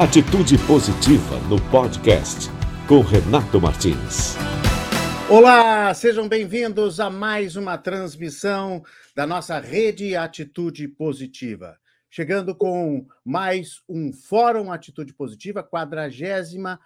Atitude Positiva no podcast com Renato Martins. Olá, sejam bem-vindos a mais uma transmissão da nossa rede Atitude Positiva. Chegando com mais um Fórum Atitude Positiva, 48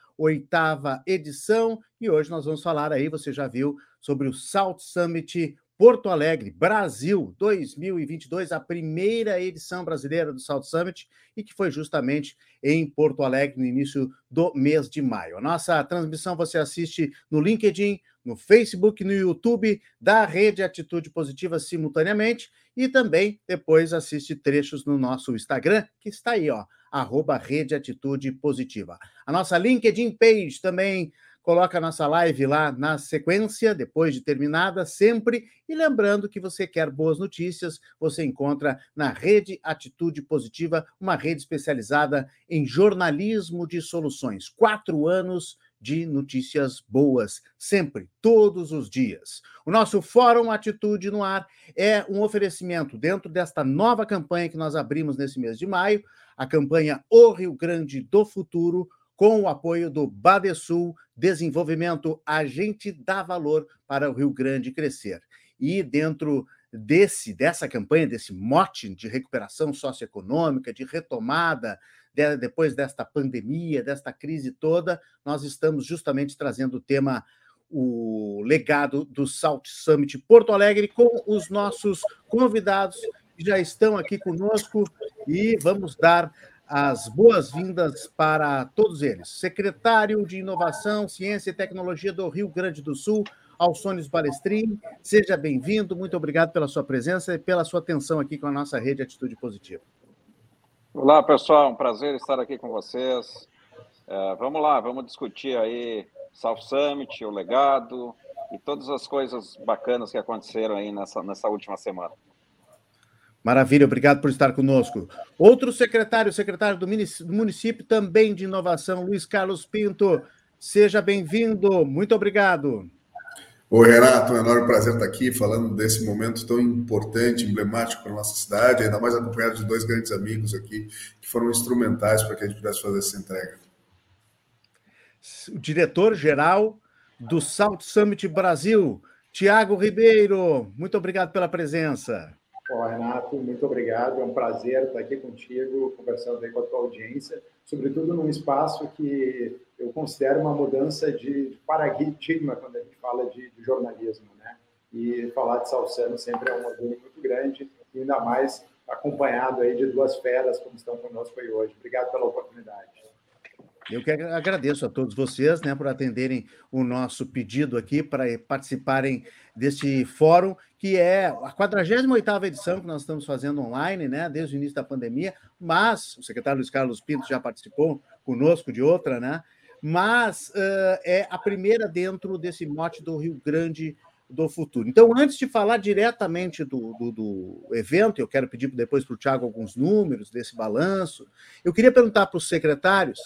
edição, e hoje nós vamos falar aí, você já viu, sobre o South Summit Porto Alegre, Brasil 2022, a primeira edição brasileira do South Summit e que foi justamente em Porto Alegre no início do mês de maio. A nossa transmissão você assiste no LinkedIn, no Facebook, no YouTube da Rede Atitude Positiva simultaneamente e também depois assiste trechos no nosso Instagram, que está aí, ó, arroba Rede Atitude Positiva. A nossa LinkedIn page também coloca a nossa live lá na sequência, depois de terminada, sempre. E lembrando que você quer boas notícias, você encontra na Rede Atitude Positiva, uma rede especializada em jornalismo de soluções. Quatro anos de notícias boas, sempre, todos os dias. O nosso Fórum Atitude no Ar é um oferecimento dentro desta nova campanha que nós abrimos nesse mês de maio, a campanha O Rio Grande do Futuro com o apoio do Badesul Desenvolvimento, a gente dá valor para o Rio Grande crescer. E dentro desse dessa campanha, desse mote de recuperação socioeconômica, de retomada de, depois desta pandemia, desta crise toda, nós estamos justamente trazendo o tema o legado do Salt Summit Porto Alegre com os nossos convidados que já estão aqui conosco e vamos dar as boas-vindas para todos eles. Secretário de Inovação, Ciência e Tecnologia do Rio Grande do Sul, Alçones Balestrin, seja bem-vindo, muito obrigado pela sua presença e pela sua atenção aqui com a nossa rede Atitude Positiva. Olá, pessoal, um prazer estar aqui com vocês. É, vamos lá, vamos discutir aí South Summit, o legado e todas as coisas bacanas que aconteceram aí nessa, nessa última semana. Maravilha, obrigado por estar conosco. Outro secretário, secretário do município também de inovação, Luiz Carlos Pinto. Seja bem-vindo, muito obrigado. Oi, Renato, é um enorme prazer estar aqui falando desse momento tão importante, emblemático para a nossa cidade, ainda mais acompanhado de dois grandes amigos aqui que foram instrumentais para que a gente pudesse fazer essa entrega. O diretor-geral do South Summit Brasil, Tiago Ribeiro, muito obrigado pela presença. Bom, Renato, muito obrigado. É um prazer estar aqui contigo, conversando aí com a tua audiência, sobretudo num espaço que eu considero uma mudança de paradigma quando a gente fala de, de jornalismo, né? E falar de Salsano sempre é um orgulho muito grande, e ainda mais acompanhado aí de duas feras como estão conosco aí hoje. Obrigado pela oportunidade. Eu que agradeço a todos vocês né, por atenderem o nosso pedido aqui para participarem deste fórum, que é a 48ª edição que nós estamos fazendo online, né, desde o início da pandemia, mas o secretário Luiz Carlos Pinto já participou conosco de outra, né? Mas uh, é a primeira dentro desse mote do Rio Grande do futuro. Então, antes de falar diretamente do, do, do evento, eu quero pedir depois para o Tiago alguns números desse balanço, eu queria perguntar para os secretários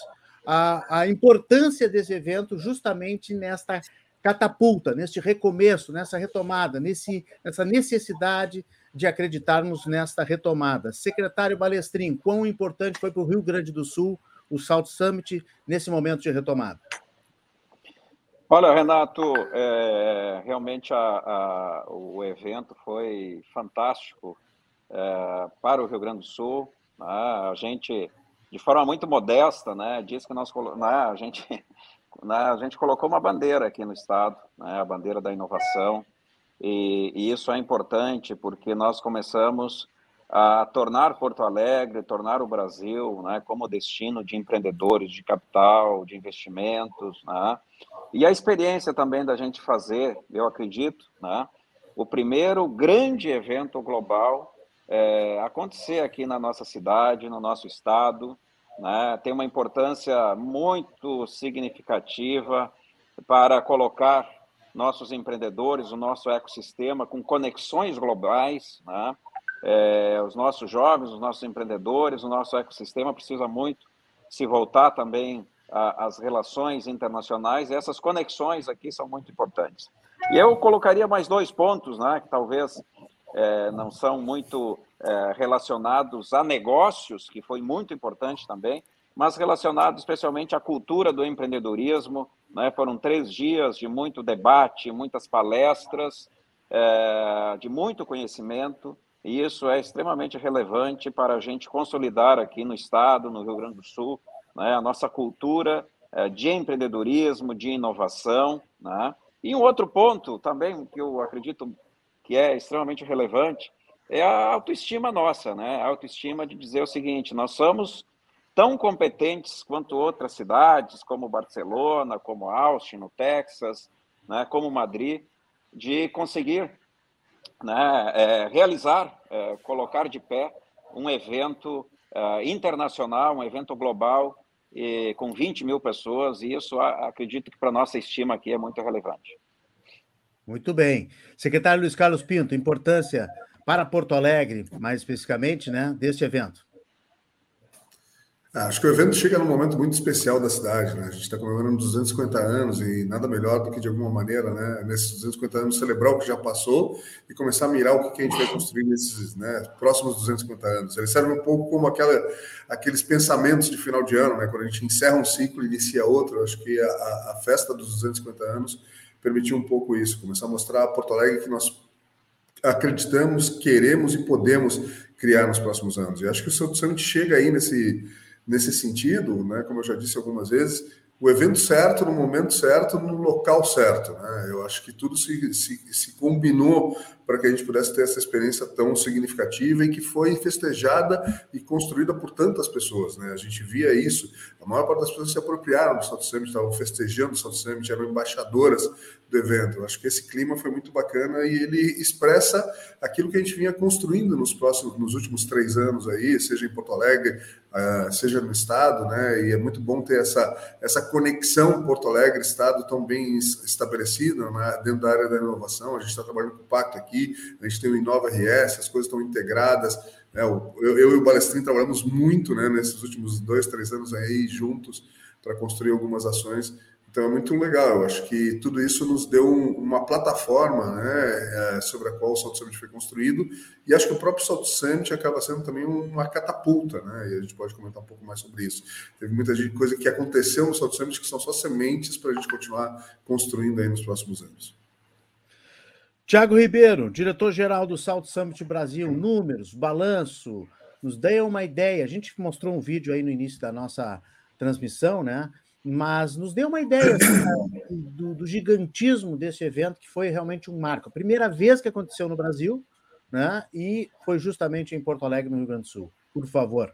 a, a importância desse evento justamente nesta catapulta, neste recomeço, nessa retomada, nesse, nessa necessidade de acreditarmos nesta retomada. Secretário Balestrin, quão importante foi para o Rio Grande do Sul o South Summit nesse momento de retomada? Olha, Renato, é, realmente a, a, o evento foi fantástico é, para o Rio Grande do Sul. Né? A gente de forma muito modesta, né, diz que nós, né, a gente, a gente colocou uma bandeira aqui no estado, né, a bandeira da inovação, e, e, isso é importante porque nós começamos a tornar Porto Alegre, tornar o Brasil, né, como destino de empreendedores, de capital, de investimentos, né, e a experiência também da gente fazer, eu acredito, né, o primeiro grande evento global é, acontecer aqui na nossa cidade, no nosso estado, né, tem uma importância muito significativa para colocar nossos empreendedores, o nosso ecossistema com conexões globais, né? é, os nossos jovens, os nossos empreendedores, o nosso ecossistema precisa muito se voltar também às relações internacionais, e essas conexões aqui são muito importantes. E eu colocaria mais dois pontos, né, que talvez é, não são muito é, relacionados a negócios, que foi muito importante também, mas relacionados especialmente à cultura do empreendedorismo. Né? Foram três dias de muito debate, muitas palestras, é, de muito conhecimento, e isso é extremamente relevante para a gente consolidar aqui no Estado, no Rio Grande do Sul, né? a nossa cultura de empreendedorismo, de inovação. Né? E um outro ponto também que eu acredito que é extremamente relevante é a autoestima nossa, né? A autoestima de dizer o seguinte: nós somos tão competentes quanto outras cidades, como Barcelona, como Austin, no Texas, né, como Madrid, de conseguir né, é, realizar, é, colocar de pé um evento é, internacional, um evento global, e, com 20 mil pessoas, e isso acredito que para nossa estima aqui é muito relevante. Muito bem. Secretário Luiz Carlos Pinto, importância para Porto Alegre, mais especificamente, né, deste evento? Ah, acho que o evento chega num momento muito especial da cidade, né? A gente está comemorando 250 anos e nada melhor do que, de alguma maneira, né, nesses 250 anos, celebrar o que já passou e começar a mirar o que a gente vai construir nesses né, próximos 250 anos. Ele serve um pouco como aquela, aqueles pensamentos de final de ano, né? Quando a gente encerra um ciclo e inicia outro. Acho que a, a festa dos 250 anos permitiu um pouco isso, começar a mostrar a Porto Alegre que nós acreditamos, queremos e podemos criar nos próximos anos. E acho que o Santo Summit chega aí nesse, nesse sentido, né, como eu já disse algumas vezes, o evento certo, no momento certo, no local certo. Né? Eu acho que tudo se, se, se combinou para que a gente pudesse ter essa experiência tão significativa e que foi festejada e construída por tantas pessoas. Né? A gente via isso, a maior parte das pessoas se apropriaram do South Summit, estavam festejando o South Summit, eram embaixadoras do evento. Acho que esse clima foi muito bacana e ele expressa aquilo que a gente vinha construindo nos próximos, nos últimos três anos aí, seja em Porto Alegre, uh, seja no estado, né? E é muito bom ter essa, essa conexão Porto Alegre estado tão bem estabelecida né? dentro da área da inovação. A gente está trabalhando com o Pacto aqui, a gente tem o Inova RS, as coisas estão integradas. Né? Eu, eu, e o Balestrin trabalhamos muito né, nesses últimos dois, três anos aí juntos para construir algumas ações. Então é muito legal. Eu acho que tudo isso nos deu um, uma plataforma né, é, sobre a qual o Salto Summit foi construído. E acho que o próprio Salto Summit acaba sendo também uma catapulta, né? E a gente pode comentar um pouco mais sobre isso. Teve muita coisa que aconteceu no Salto Summit que são só sementes para a gente continuar construindo aí nos próximos anos. Tiago Ribeiro, diretor-geral do Salt Summit Brasil, números, balanço, nos dê uma ideia. A gente mostrou um vídeo aí no início da nossa transmissão, né? Mas nos dê uma ideia assim, do, do, gigantismo desse evento, que foi realmente um marco. A primeira vez que aconteceu no Brasil, né? E foi justamente em Porto Alegre, no Rio Grande do Sul. Por favor.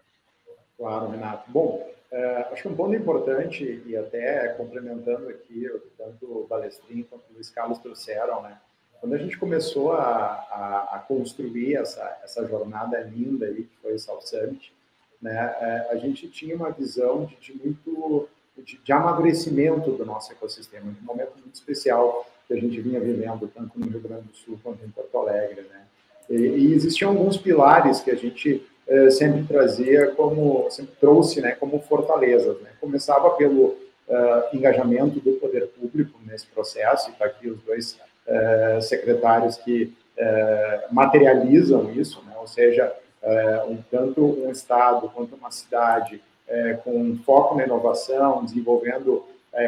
Claro, Renato. Bom, é, acho que um ponto importante, e até complementando aqui, tanto o Balestrin quanto o Luiz Carlos trouxeram, né? Quando a gente começou a, a, a construir essa, essa jornada linda aí, que foi o South Summit, né, é, a gente tinha uma visão de, de muito de, de, amadurecimento do nosso ecossistema, um momento muito especial que a gente vinha vivendo tanto no Rio Grande do Sul quanto em Porto Alegre, né? E, e existiam alguns pilares que a gente eh, sempre trazia como sempre trouxe, né, como fortalezas, né? Começava pelo uh, engajamento do poder público nesse processo, e está aqui os dois é, secretários que é, materializam isso, né? ou seja, é, um, tanto um Estado quanto uma cidade com foco na inovação, desenvolvendo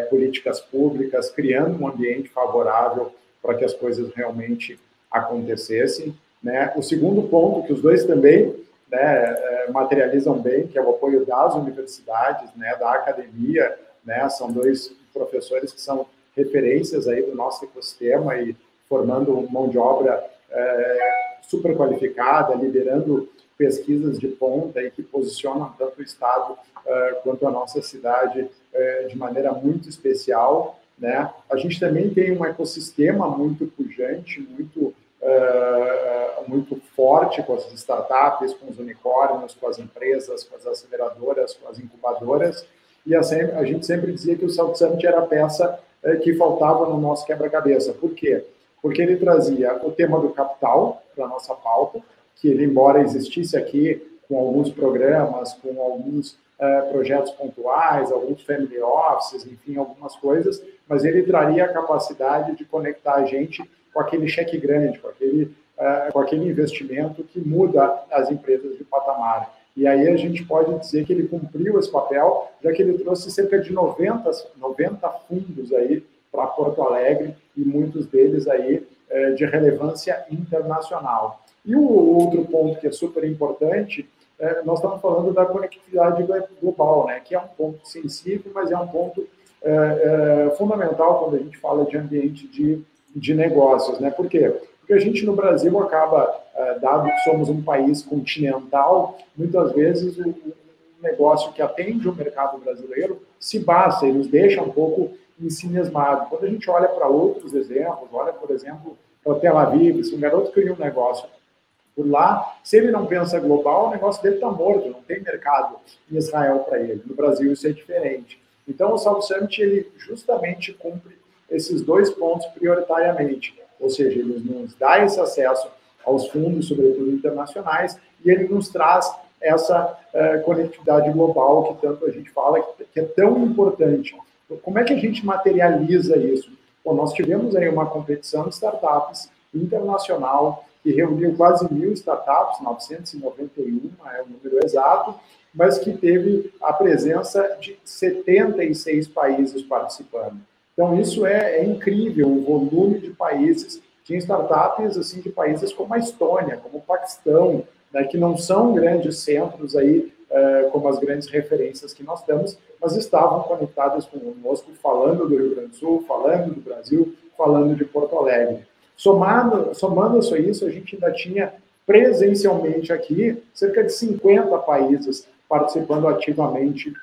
políticas públicas, criando um ambiente favorável para que as coisas realmente acontecessem. Né? O segundo ponto, que os dois também né, materializam bem, que é o apoio das universidades, né, da academia, né, são dois professores que são referências aí do nosso ecossistema e formando mão de obra é, super qualificada, liderando pesquisas de ponta e que posicionam tanto o Estado é, quanto a nossa cidade é, de maneira muito especial. Né? A gente também tem um ecossistema muito pujante, muito, é, muito forte com as startups, com os unicórnios, com as empresas, com as aceleradoras, com as incubadoras, e a, a gente sempre dizia que o South Summit era a peça que faltava no nosso quebra-cabeça. Por quê? Porque ele trazia o tema do capital para a nossa pauta, que ele, embora existisse aqui com alguns programas, com alguns é, projetos pontuais, alguns family offices, enfim, algumas coisas, mas ele traria a capacidade de conectar a gente com aquele cheque grande, com aquele uh, com aquele investimento que muda as empresas de patamar. E aí a gente pode dizer que ele cumpriu esse papel, já que ele trouxe cerca de 90, 90 fundos aí para Porto Alegre e muitos deles aí é, de relevância internacional. E o outro ponto que é super importante, é, nós estamos falando da conectividade global, né, que é um ponto sensível, mas é um ponto é, é, fundamental quando a gente fala de ambiente de, de negócios. Né? Por quê? Porque a gente no Brasil acaba, dado que somos um país continental, muitas vezes o, negócio que atende o mercado brasileiro se basta, ele nos deixa um pouco ensimismado. Quando a gente olha para outros exemplos, olha, por exemplo, para Tel Aviv, se um garoto cria um negócio por lá, se ele não pensa global, o negócio dele está morto, não tem mercado em Israel para ele. No Brasil isso é diferente. Então o South Summit ele justamente cumpre esses dois pontos prioritariamente, ou seja, ele nos dá esse acesso aos fundos, sobretudo internacionais, e ele nos traz essa uh, conectividade global que tanto a gente fala, que é tão importante como é que a gente materializa isso? Bom, nós tivemos aí uma competição de startups internacional que reuniu quase mil startups, 991 é o número exato, mas que teve a presença de 76 países participando. Então, isso é, é incrível, o volume de países. Tinha startups assim, de países como a Estônia, como o Paquistão, né, que não são grandes centros aí é, como as grandes referências que nós temos, mas estavam conectadas conosco, falando do Rio Grande do Sul, falando do Brasil, falando de Porto Alegre. Somado, somando a isso, a gente ainda tinha presencialmente aqui cerca de 50 países participando ativamente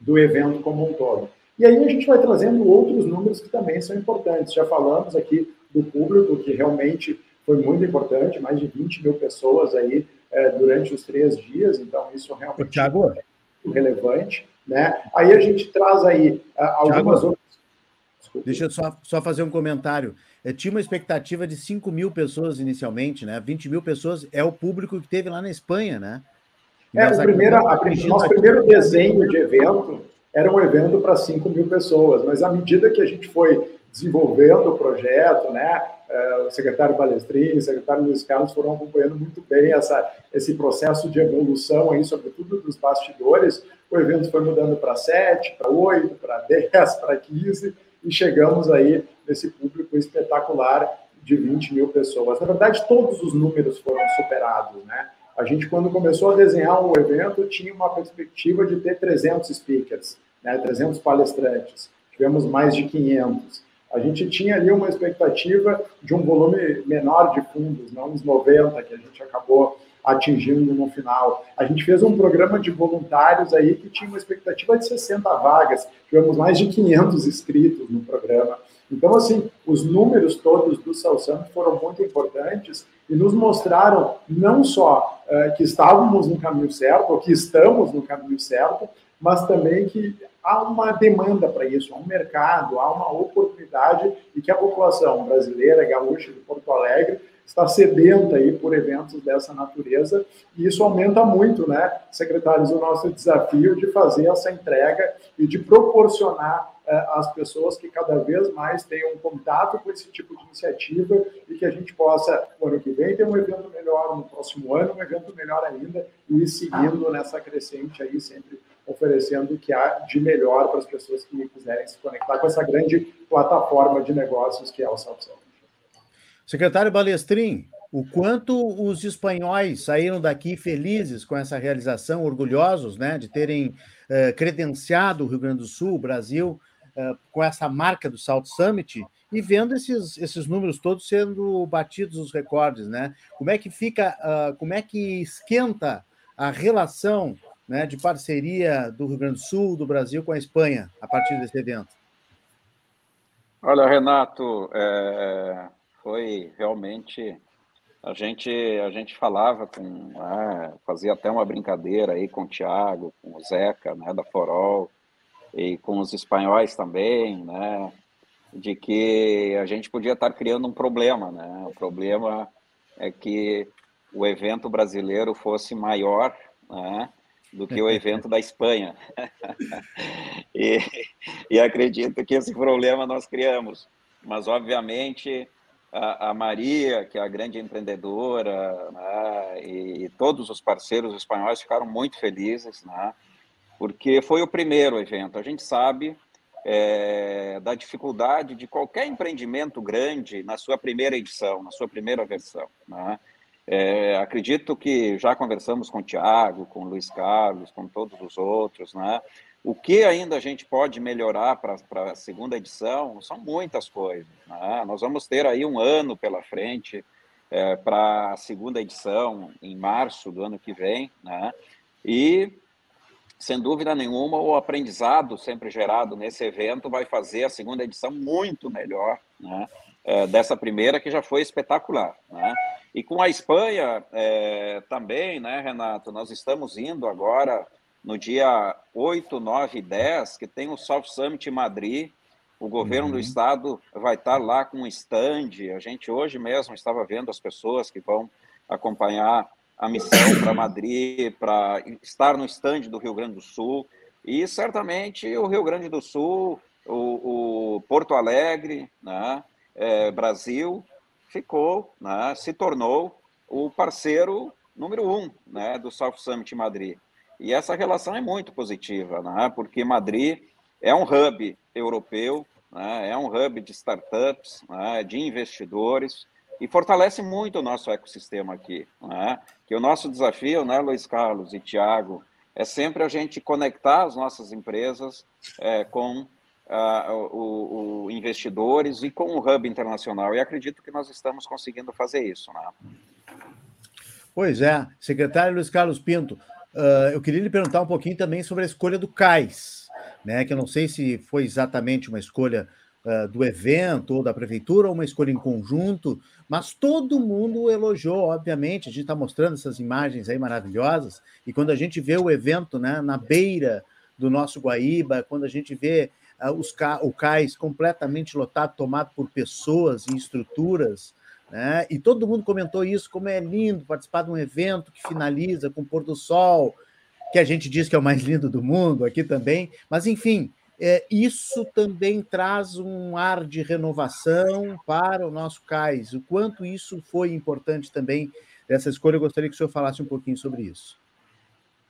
do evento como um todo. E aí a gente vai trazendo outros números que também são importantes. Já falamos aqui do público, que realmente foi muito importante, mais de 20 mil pessoas aí é, durante os três dias, então isso realmente Thiago. é relevante. Né? Aí a gente traz aí algumas Thiago, outras. Desculpa. Deixa eu só, só fazer um comentário. Eu tinha uma expectativa de 5 mil pessoas inicialmente, né? 20 mil pessoas é o público que teve lá na Espanha, né? É, o primeiro, a, nosso primeiro desenho de evento era um evento para 5 mil pessoas, mas à medida que a gente foi desenvolvendo o projeto, né? É, o secretário Balestrini, o secretário Luiz Carlos foram acompanhando muito bem essa, esse processo de evolução aí, sobretudo dos bastidores. O evento foi mudando para 7, para 8, para 10, para 15, e chegamos aí nesse público espetacular de 20 mil pessoas. Na verdade, todos os números foram superados, né? A gente, quando começou a desenhar o evento, tinha uma perspectiva de ter 300 speakers, né? 300 palestrantes. Tivemos mais de 500. A gente tinha ali uma expectativa de um volume menor de fundos, não os 90 que a gente acabou atingindo no final. A gente fez um programa de voluntários aí que tinha uma expectativa de 60 vagas, tivemos mais de 500 inscritos no programa. Então, assim, os números todos do Salsam foram muito importantes e nos mostraram não só uh, que estávamos no caminho certo, ou que estamos no caminho certo, mas também que há uma demanda para isso, há um mercado, há uma oportunidade e que a população brasileira, gaúcha de Porto Alegre, está sedenta aí por eventos dessa natureza e isso aumenta muito, né, secretários, o nosso desafio de fazer essa entrega e de proporcionar eh, às pessoas que cada vez mais tenham contato com esse tipo de iniciativa e que a gente possa, no ano que vem, ter um evento melhor, no próximo ano, um evento melhor ainda e ir seguindo nessa crescente aí sempre oferecendo o que há de melhor para as pessoas que quiserem se conectar com essa grande plataforma de negócios que é o Samsung. Secretário Balestrin, o quanto os espanhóis saíram daqui felizes com essa realização, orgulhosos né, de terem uh, credenciado o Rio Grande do Sul, o Brasil, uh, com essa marca do Salt Summit e vendo esses, esses números todos sendo batidos os recordes, né? Como é que fica, uh, como é que esquenta a relação né, de parceria do Rio Grande do Sul, do Brasil com a Espanha, a partir desse evento? Olha, Renato, é, foi realmente a gente a gente falava com é, fazia até uma brincadeira aí com o Thiago, com o Zeca, né, da Forol e com os espanhóis também, né, de que a gente podia estar criando um problema, né? O problema é que o evento brasileiro fosse maior, né? do que o evento da Espanha. e, e acredito que esse problema nós criamos. Mas, obviamente, a, a Maria, que é a grande empreendedora, né, e, e, todos os parceiros espanhóis ficaram muito felizes, né, porque foi o primeiro evento. A gente sabe é, da dificuldade de qualquer empreendimento grande na sua primeira edição, na sua primeira versão. Né? É, acredito que já conversamos com o Tiago, com o Luiz Carlos, com todos os outros, né? O que ainda a gente pode melhorar para a segunda edição são muitas coisas. Né? Nós vamos ter aí um ano pela frente é, para a segunda edição, em março do ano que vem, né? e, sem dúvida nenhuma, o aprendizado sempre gerado nesse evento vai fazer a segunda edição muito melhor né? É, dessa primeira, que já foi espetacular. Né? E com a Espanha é, também, né, Renato, nós estamos indo agora no dia 8, 9 e 10, que tem o South Summit em Madrid. O governo uhum. do estado vai estar lá com um stand. A gente hoje mesmo estava vendo as pessoas que vão acompanhar a missão para Madrid, para estar no stand do Rio Grande do Sul. E certamente o Rio Grande do Sul, o, o Porto Alegre, né, é, Brasil, ficou, né, se tornou o parceiro número um né, do South Summit Madrid. E essa relação é muito positiva, né? porque Madrid é um hub europeu, né? é um hub de startups, né? de investidores, e fortalece muito o nosso ecossistema aqui. Né? Que o nosso desafio, né, Luiz Carlos e Tiago, é sempre a gente conectar as nossas empresas é, com uh, o, o, investidores e com o hub internacional. E acredito que nós estamos conseguindo fazer isso. Né? Pois é, secretário Luiz Carlos Pinto, Uh, eu queria lhe perguntar um pouquinho também sobre a escolha do CAIS, né? Que eu não sei se foi exatamente uma escolha uh, do evento ou da prefeitura ou uma escolha em conjunto, mas todo mundo elogiou, obviamente. A gente está mostrando essas imagens aí maravilhosas, e quando a gente vê o evento né, na beira do nosso Guaíba, quando a gente vê uh, os ca o cais completamente lotado, tomado por pessoas e estruturas, né? E todo mundo comentou isso, como é lindo participar de um evento que finaliza com o pôr do sol, que a gente diz que é o mais lindo do mundo aqui também. Mas, enfim, é, isso também traz um ar de renovação para o nosso cais. O quanto isso foi importante também dessa escolha, eu gostaria que o senhor falasse um pouquinho sobre isso.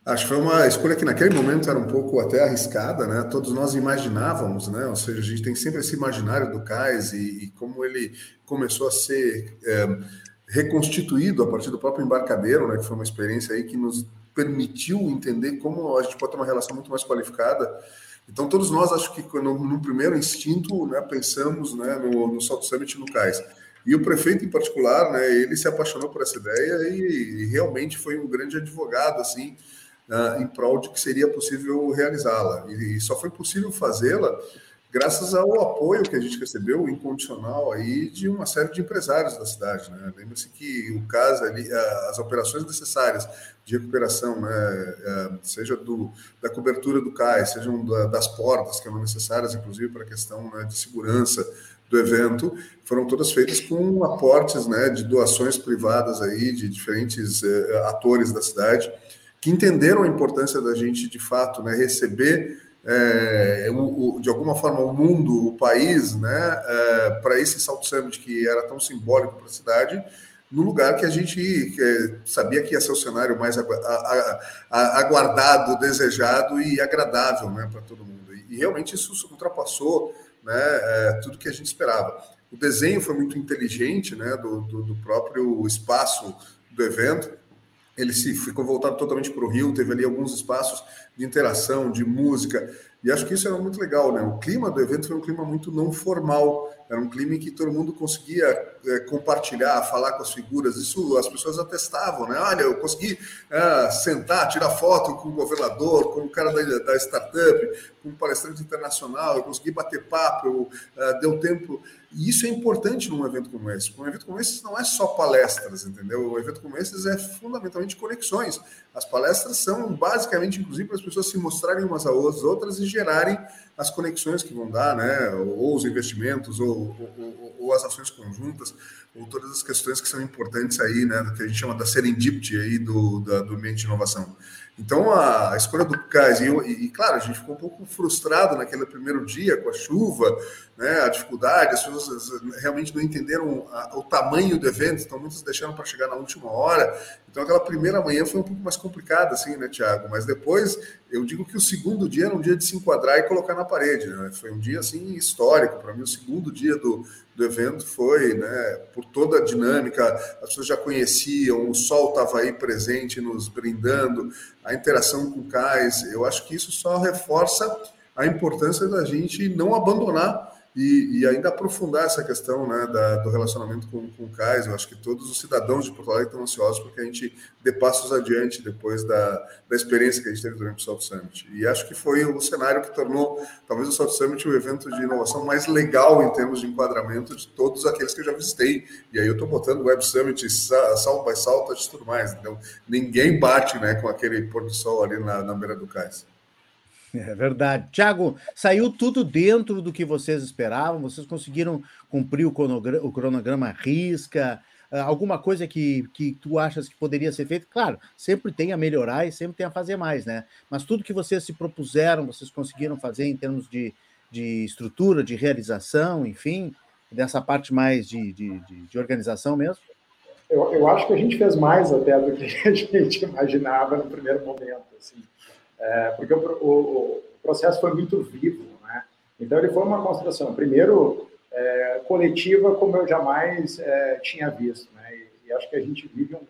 Acho que foi uma escolha que naquele momento era um pouco até arriscada, né? Todos nós imaginávamos, né? Ou seja, a gente tem sempre esse imaginário do cais e, e como ele começou a ser é, reconstituído a partir do próprio embarcadeiro, né? Que foi uma experiência aí que nos permitiu entender como a gente pode ter uma relação muito mais qualificada. Então, todos nós, acho que no, no primeiro instinto, né, pensamos né, no, no Salt Summit no cais. E o prefeito, em particular, né, ele se apaixonou por essa ideia e, e realmente foi um grande advogado, assim, uh, em prol de que seria possível realizá-la. E, e, só foi possível fazê-la graças ao apoio que a gente recebeu incondicional aí de uma série de empresários da cidade. Né? Lembre-se que o caso ali, as operações necessárias de recuperação, né, é, seja do, da cobertura do cais, sejam das portas que eram necessárias, inclusive para a questão né, de segurança do evento, foram todas feitas com aportes né, de doações privadas aí de diferentes uh, atores da cidade que entenderam a importância da gente, de fato, né, receber é, o, o, de alguma forma o mundo, o país, né, é, para esse Salto Summit que era tão simbólico para a cidade, no lugar que a gente que sabia que ia ser o cenário mais aguardado, desejado e agradável né, para todo mundo. E, e, realmente isso ultrapassou né, é, tudo que a gente esperava. O desenho foi muito inteligente né, do, do, do próprio espaço do evento ele se ficou voltado totalmente para o Rio, teve ali alguns espaços de interação, de música, e acho que isso era muito legal, né? O clima do evento foi um clima muito não formal, era um clima em que todo mundo conseguia é, compartilhar, falar com as figuras, isso as pessoas atestavam, né? Olha, eu consegui é, sentar, tirar foto com o governador, com o cara da, da startup, com um palestrante internacional, eu consegui bater papo, eu, é, deu tempo e isso é importante num evento como esse. Um evento como esse não é só palestras, entendeu? Um evento como esse é fundamentalmente conexões. As palestras são basicamente, inclusive, para as pessoas se mostrarem umas às outras e gerarem as conexões que vão dar, né? Ou os investimentos, ou, ou, ou as ações conjuntas, ou todas as questões que são importantes aí, né? Do que a gente chama da serendipity aí do, da, do ambiente de inovação. Então, a escolha do Cais, e, e, e, claro, a gente ficou um pouco frustrado naquele primeiro dia com a chuva, né, a dificuldade, as pessoas realmente não entenderam a, o tamanho do evento, então muitos deixaram para chegar na última hora. Então, aquela primeira manhã foi um pouco mais complicada, assim, né, Tiago? Mas depois, eu digo que o segundo dia era um dia de se enquadrar e colocar na parede, né? Foi um dia, assim, histórico. Para mim, o segundo dia do, do evento foi, né, por toda a dinâmica, as pessoas já conheciam, o sol estava aí presente, nos brindando, a interação com o cais. Eu acho que isso só reforça a importância da gente não abandonar e, e, ainda aprofundar essa questão né, da, do relacionamento com, com o CAIS. Eu acho que todos os cidadãos de Porto Alegre estão ansiosos porque a gente dê passos adiante depois da, da experiência que a gente teve durante o South Summit. E acho que foi o cenário que tornou, talvez, o South Summit o evento de inovação mais legal em termos de enquadramento de todos aqueles que eu já visitei. E aí eu estou botando Web Summit, South by e tudo mais. Então, ninguém bate né, com aquele pôr do sol ali na, na beira do cais. É verdade. Tiago, saiu tudo dentro do que vocês esperavam? Vocês conseguiram cumprir o cronograma, o cronograma risca? Ah, alguma coisa que, que tu achas que poderia ser feito? Claro, sempre tem a melhorar e sempre tem a fazer mais, né? Mas tudo que vocês se propuseram, vocês conseguiram fazer em termos de, de estrutura, de realização, enfim, dessa parte mais de, de, de, de organização mesmo? Eu, eu acho que a gente fez mais até do que a gente imaginava no primeiro momento, assim é, porque o, o, o, processo foi muito vivo, né? Então ele foi uma construção, primeiro é, coletiva como eu jamais é, tinha visto, né? E, e, acho que a gente vive um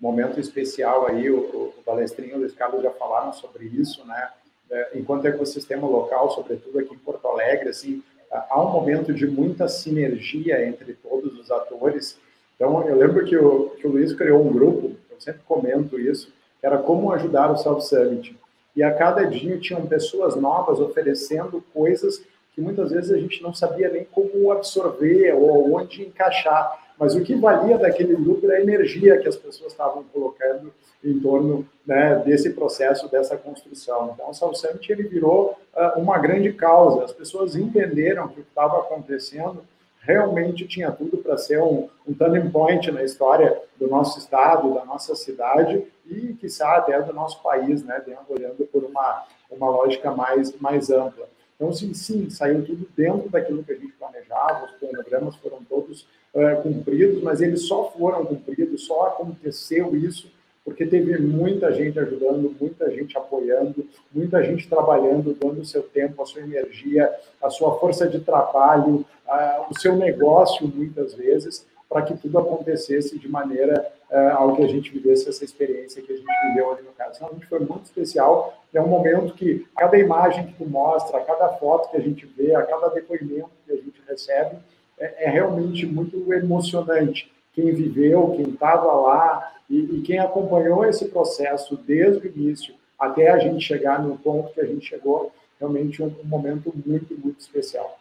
momento especial aí, o, o Balestrinho e o Luiz Carlos já falaram sobre isso, né? É, enquanto ecossistema local, sobretudo aqui em Porto Alegre, assim, há um momento de muita sinergia entre todos os atores. Então, eu lembro que o, que o Luiz criou um grupo, eu sempre comento isso, era como ajudar o Self Summit e a cada dia tinham pessoas novas oferecendo coisas que muitas vezes a gente não sabia nem como absorver ou onde encaixar. Mas o que valia daquele grupo era a energia que as pessoas estavam colocando em torno né, desse processo, dessa construção. Então, o South Summit ele virou uh, uma grande causa. As pessoas entenderam o que estava acontecendo realmente tinha tudo para ser um, um turning point na história do nosso estado, da nossa cidade e, quiçá, até do nosso país, né, olhando por uma, uma lógica mais, mais ampla. Então, sim, sim, saiu tudo dentro daquilo que a gente planejava, os cronogramas foram todos uh, cumpridos, mas eles só foram cumpridos, só aconteceu isso porque teve muita gente ajudando, muita gente apoiando, muita gente trabalhando, dando o seu tempo, a sua energia, a sua força de trabalho, a, o seu negócio, muitas vezes, para que tudo acontecesse de maneira uh, ao que a gente vivesse essa experiência que a gente viveu ali no caso. Então, a gente foi muito especial, é um momento que cada imagem que tu mostra, a cada foto que a gente vê, a cada depoimento que a gente recebe, é, é realmente muito emocionante. Quem viveu, quem estava lá, e, e quem acompanhou esse processo desde o início até a gente chegar no ponto que a gente chegou, realmente um, um momento muito, muito especial.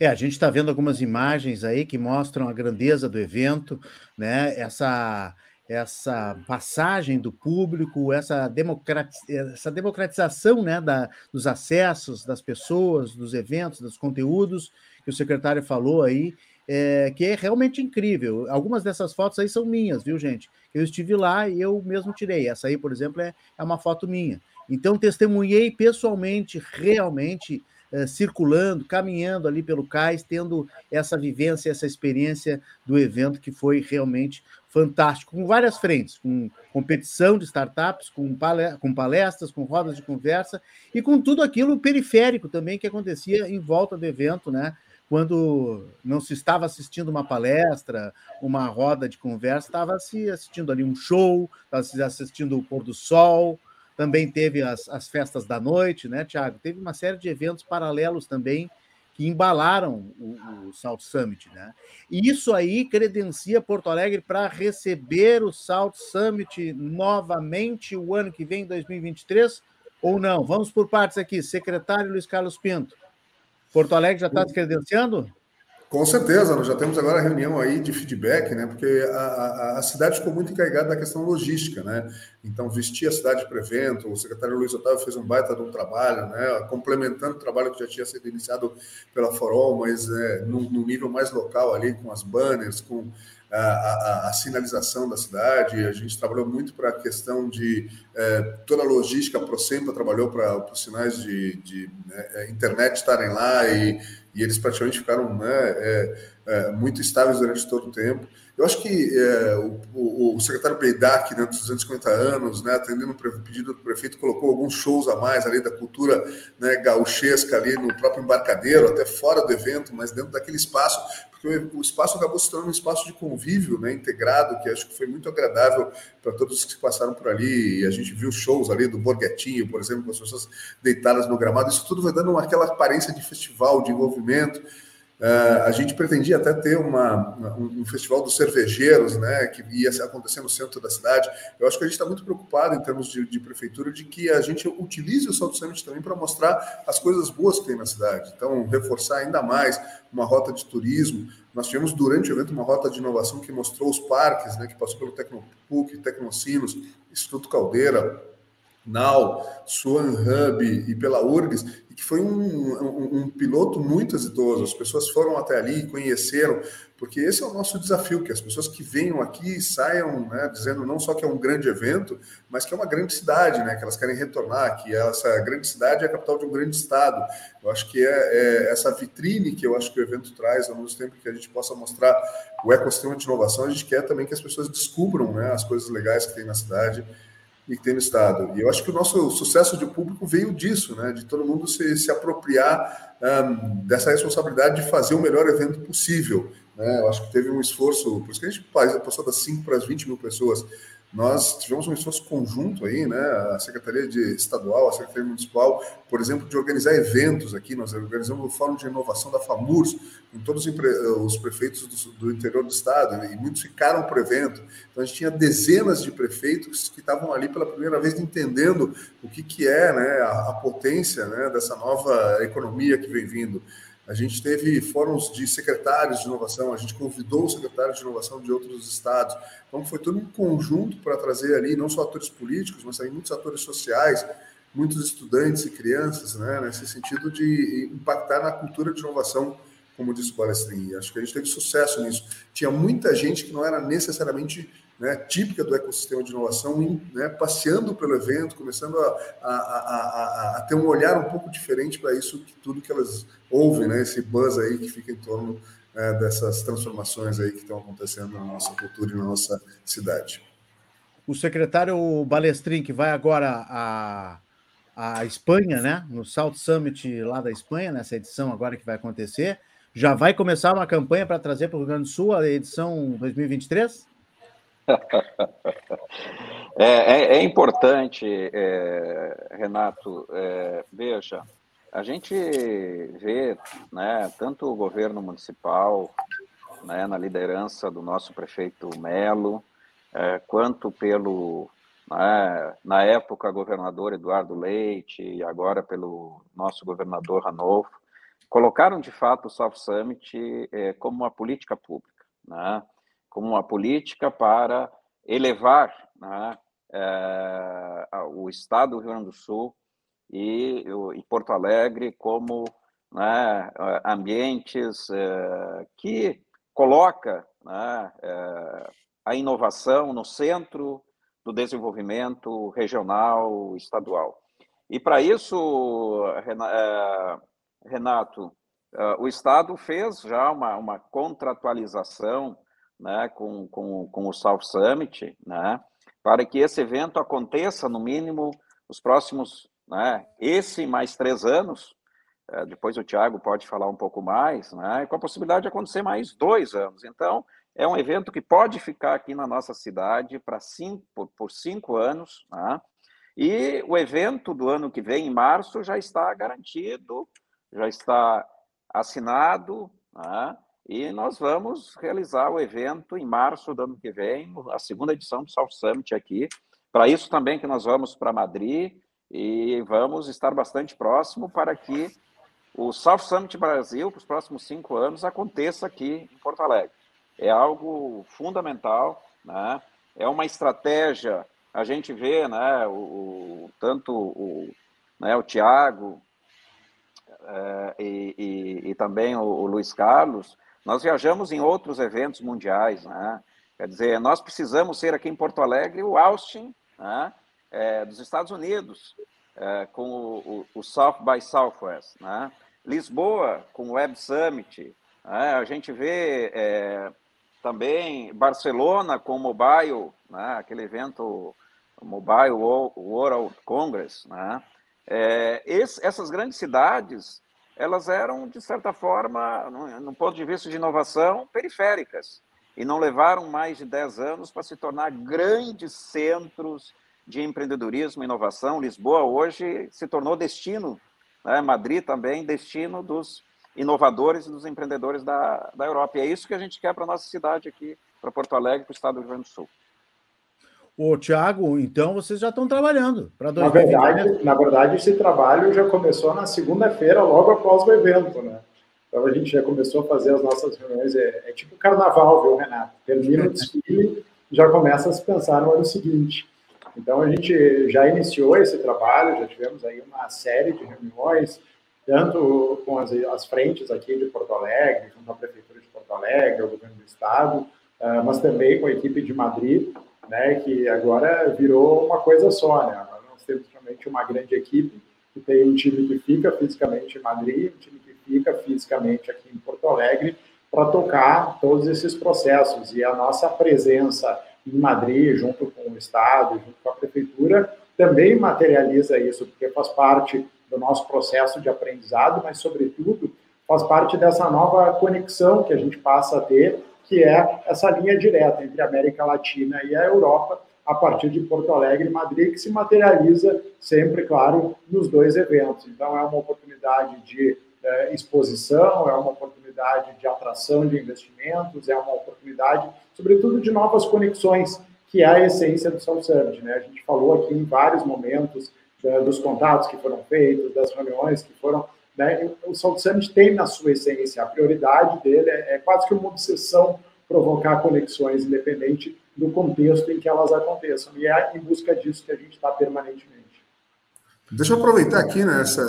É, a gente está vendo algumas imagens aí que mostram a grandeza do evento, né? Essa, essa passagem do público, essa, democrati essa democratização né, da, dos acessos das pessoas, dos eventos, dos conteúdos que o secretário falou aí, é, que é realmente incrível. Algumas dessas fotos aí são minhas, viu, gente? Eu estive lá e eu mesmo tirei. Essa aí, por exemplo, é, é uma foto minha. Então, testemunhei pessoalmente, realmente, é, circulando, caminhando ali pelo cais, tendo essa vivência, essa experiência do evento que foi realmente fantástico, com várias frentes, com competição de startups, com palestras, com rodas de conversa e com tudo aquilo periférico também que acontecia em volta do evento, né? Quando não se estava assistindo uma palestra, uma roda de conversa, estava se assistindo ali um show, estava se assistindo o pôr do sol, também teve as, as festas da noite, né, Tiago? Teve uma série de eventos paralelos também que embalaram o, o Summit, né? E isso aí credencia Porto Alegre para receber o Salt Summit novamente o ano que vem, 2023, ou não? Vamos por partes aqui. Secretário Luiz Carlos Pinto. Porto Alegre já está se credenciando? Com certeza, nós já temos agora a reunião aí de feedback, né? Porque a, a, a, cidade ficou muito encarregada da questão logística, né? Então, vestir a cidade para evento, o secretário Luiz Otávio fez um baita de um trabalho, né? Complementando o trabalho que já tinha sido iniciado pela Forol, mas é, nível mais local ali, com as banners, com a, a, a, sinalização da cidade, a gente trabalhou muito para a questão de é, toda a logística, a Procempa trabalhou para os sinais de, de né, é, internet estarem lá e, e, eles praticamente ficaram né, é, é muito estáveis durante todo o tempo. Eu acho que é, o, o, secretário Beidac, né, dos 250 anos, né, atendendo o pedido do prefeito, colocou alguns shows a mais ali da cultura né, gauchesca ali no próprio embarcadeiro, até fora do evento, mas dentro daquele espaço, porque o espaço acabou se tornando um espaço de convívio né, integrado, que acho que foi muito agradável para todos que passaram por ali. E a gente viu shows ali do Borghetinho, por exemplo, com as pessoas deitadas no gramado. Isso tudo vai dando aquela aparência de festival, de envolvimento. Uh, a gente pretendia até ter uma, um, um, festival dos cervejeiros, né, que ia acontecer no centro da cidade. Eu acho que a gente está muito preocupado em termos de, de, prefeitura de que a gente utilize o Salto Summit também para mostrar as coisas boas que tem na cidade. Então, reforçar ainda mais uma rota de turismo. Nós tivemos durante o evento uma rota de inovação que mostrou os parques, né, que passou pelo Tecnopuc, Tecnocinos, Instituto Caldeira, Now, Swan Hub e pela URGS, e que foi um, um, um, piloto muito exitoso. As pessoas foram até ali, conheceram, porque esse é o nosso desafio, que as pessoas que venham aqui saiam né, dizendo não só que é um grande evento, mas que é uma grande cidade, né, que elas querem retornar, que essa grande cidade é a capital de um grande estado. Eu acho que é, é essa vitrine que eu acho que o evento traz, ao mesmo tempo que a gente possa mostrar o ecossistema de inovação, a gente quer também que as pessoas descubram né, as coisas legais que tem na cidade e que tem no Estado. E eu acho que o nosso sucesso de público veio disso, né? de todo mundo se, se apropriar um, dessa responsabilidade de fazer o melhor evento possível. Né? Eu acho que teve um esforço, por isso que a gente passou das 5 para as 20 mil pessoas. Nós tivemos um esforço conjunto aí, né? A Secretaria de Estadual, a Secretaria Municipal, por exemplo, de organizar eventos aqui. Nós organizamos o Fórum de Inovação da FAMURS, com todos os prefeitos do, interior do estado, e muitos ficaram para o evento. Então, a gente tinha dezenas de prefeitos que estavam ali pela primeira vez entendendo o que, que é né, a, a potência né, dessa nova economia que vem vindo. A gente teve fóruns de secretários de inovação, a gente convidou os secretários de inovação de outros estados. Então, foi todo um conjunto para trazer ali não só atores políticos, mas também muitos atores sociais, muitos estudantes e crianças, né, nesse sentido de impactar na cultura de inovação, como disse o Palestrin. Acho que a gente teve sucesso nisso. Tinha muita gente que não era necessariamente né, típica do ecossistema de inovação, né, passeando pelo evento, começando a, a, a, a, ter um olhar um pouco diferente para isso, que tudo que elas ouvem, né, esse buzz aí que fica em torno né, dessas transformações aí que estão acontecendo na nossa cultura e na nossa cidade. O secretário Balestrin, que vai agora a, a Espanha, né, no South Summit lá da Espanha, nessa edição agora que vai acontecer, já vai começar uma campanha para trazer para o Rio Grande do Sul a edição 2023? É, é, é, importante, é, Renato, é, veja, a gente vê né, tanto o governo municipal, né, na liderança do nosso prefeito Melo, é, quanto pelo, né, na época, governador Eduardo Leite, e agora pelo nosso governador Ranolfo, colocaram de fato o South Summit é, como uma política pública. Né? Como uma política para elevar né, é, o Estado do Rio Grande do Sul e, e Porto Alegre como né, ambientes é, que coloca né, é, a inovação no centro do desenvolvimento regional, estadual. E para isso, Renato, o Estado fez já uma, uma contratualização né, com, com, com o South Summit, né, para que esse evento aconteça, no mínimo, os próximos, né, esse mais três anos, é, depois o Tiago pode falar um pouco mais, né, com a possibilidade de acontecer mais dois anos. Então, é um evento que pode ficar aqui na nossa cidade para cinco, por, por cinco anos, né, e o evento do ano que vem, em março, já está garantido, já está assinado, né, e nós vamos realizar o evento em março do ano que vem, a segunda edição do South Summit aqui. Para isso também que nós vamos para Madrid e vamos estar bastante próximo para que o South Summit Brasil, para os próximos cinco anos, aconteça aqui em Porto Alegre. É algo fundamental, né? é uma estratégia, a gente vê né, o, tanto o, né, o Tiago é, e, e, e, também o, o Luiz Carlos, Nós viajamos em outros eventos mundiais, né? Quer dizer, nós precisamos ser aqui em Porto Alegre o Austin né? é, dos Estados Unidos, é, com o, o, o, South by Southwest, né? Lisboa com o Web Summit, né? a gente vê é, também Barcelona com o Mobile, né? aquele evento Mobile World Congress, né? É, esse, essas grandes cidades, elas eram, de certa forma, no, ponto de vista de inovação, periféricas, e não levaram mais de 10 anos para se tornar grandes centros de empreendedorismo e inovação. Lisboa hoje se tornou destino, né? Madrid também destino dos inovadores e dos empreendedores da, da Europa. E é isso que a gente quer para a nossa cidade aqui, para Porto Alegre, para o estado do Rio Grande do Sul. Ô, Tiago, então vocês já estão trabalhando para na verdade, na verdade, esse trabalho já começou na segunda-feira, logo após o evento, né? Então a gente já começou a fazer as nossas reuniões, é, é tipo carnaval, viu, Renato? Termina o desfile, já começa a se pensar no ano seguinte. Então a gente já iniciou esse trabalho, já tivemos aí uma série de reuniões, tanto com as, as frentes aqui de Porto Alegre, junto à Prefeitura de Porto Alegre, o Governo do Estado, uh, mas também com a equipe de Madrid, né, que agora virou uma coisa só, né? Agora nós temos realmente uma grande equipe que tem um time que fica fisicamente em Madrid, um time que fica fisicamente aqui em Porto Alegre para tocar todos esses processos e a nossa presença em Madrid, junto com o Estado, junto com a Prefeitura, também materializa isso, porque faz parte do nosso processo de aprendizado, mas, sobretudo, faz parte dessa nova conexão que a gente passa a ter que é essa linha direta entre a América Latina e a Europa, a partir de Porto Alegre e Madrid, que se materializa sempre, claro, nos dois eventos. Então, é uma oportunidade de é, exposição, é uma oportunidade de atração de investimentos, é uma oportunidade, sobretudo, de novas conexões, que é a essência do Summit. Né? A gente falou aqui em vários momentos é, dos contatos que foram feitos, das reuniões que foram né? O South Summit tem na sua essência, a prioridade dele é, é quase que uma obsessão provocar conexões, independente do contexto em que elas aconteçam. E é em busca disso que a gente está permanentemente. Deixa eu aproveitar aqui, né, essa,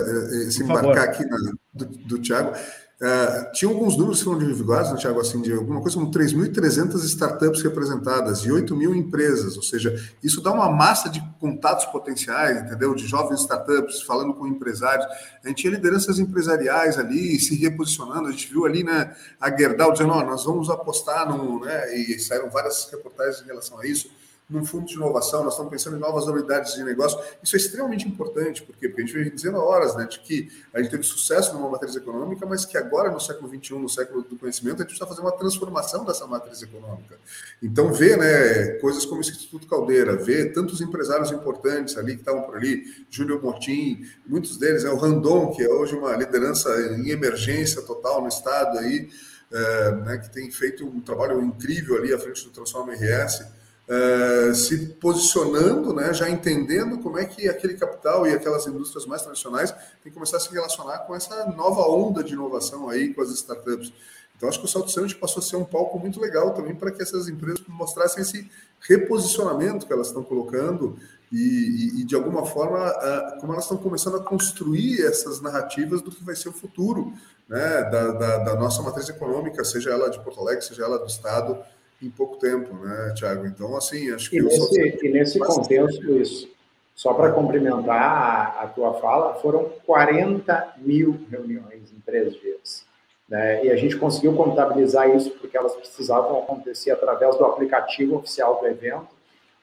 esse embarcar aqui na, do, do Tiago. Uh, tinha alguns números que foram divulgados, né, Tiago, assim, de alguma coisa como 3.300 startups representadas e 8 mil empresas, ou seja, isso dá uma massa de contatos potenciais, entendeu? De jovens startups falando com empresários. A gente tinha lideranças empresariais ali se reposicionando, a gente viu ali, né, a Gerdau dizendo, oh, nós vamos apostar no, né, e saíram várias reportagens em relação a isso num fundo de inovação, nós estamos pensando em novas unidades de negócio. Isso é extremamente importante, por quê? Porque a gente vem dizendo há horas né, de que a gente teve sucesso numa matriz econômica, mas que agora, no século XXI, no século do conhecimento, a gente precisa fazer uma transformação dessa matriz econômica. Então, ver né, coisas como esse Instituto Caldeira, ver tantos empresários importantes ali que estavam por ali, Júlio Mortim, muitos deles, né, o Randon, que é hoje uma liderança em emergência total no Estado, aí, é, né, que tem feito um trabalho incrível ali à frente do Transforma RS uh, se posicionando, né, já entendendo como é que aquele capital e aquelas indústrias mais tradicionais têm que começar a se relacionar com essa nova onda de inovação aí com as startups. Então, acho que o Salto Summit passou a ser um palco muito legal também para que essas empresas mostrassem esse reposicionamento que elas estão colocando e, e, e de alguma forma, uh, como elas estão começando a construir essas narrativas do que vai ser o futuro né, da, da, da nossa matriz econômica, seja ela de Porto Alegre, seja ela do Estado, em pouco tempo, né, Tiago? Então, assim, acho que... E nesse, e nesse contexto, Luiz, só para complementar a, a, tua fala, foram 40 mil reuniões em três dias. Né? E a gente conseguiu contabilizar isso porque elas precisavam acontecer através do aplicativo oficial do evento.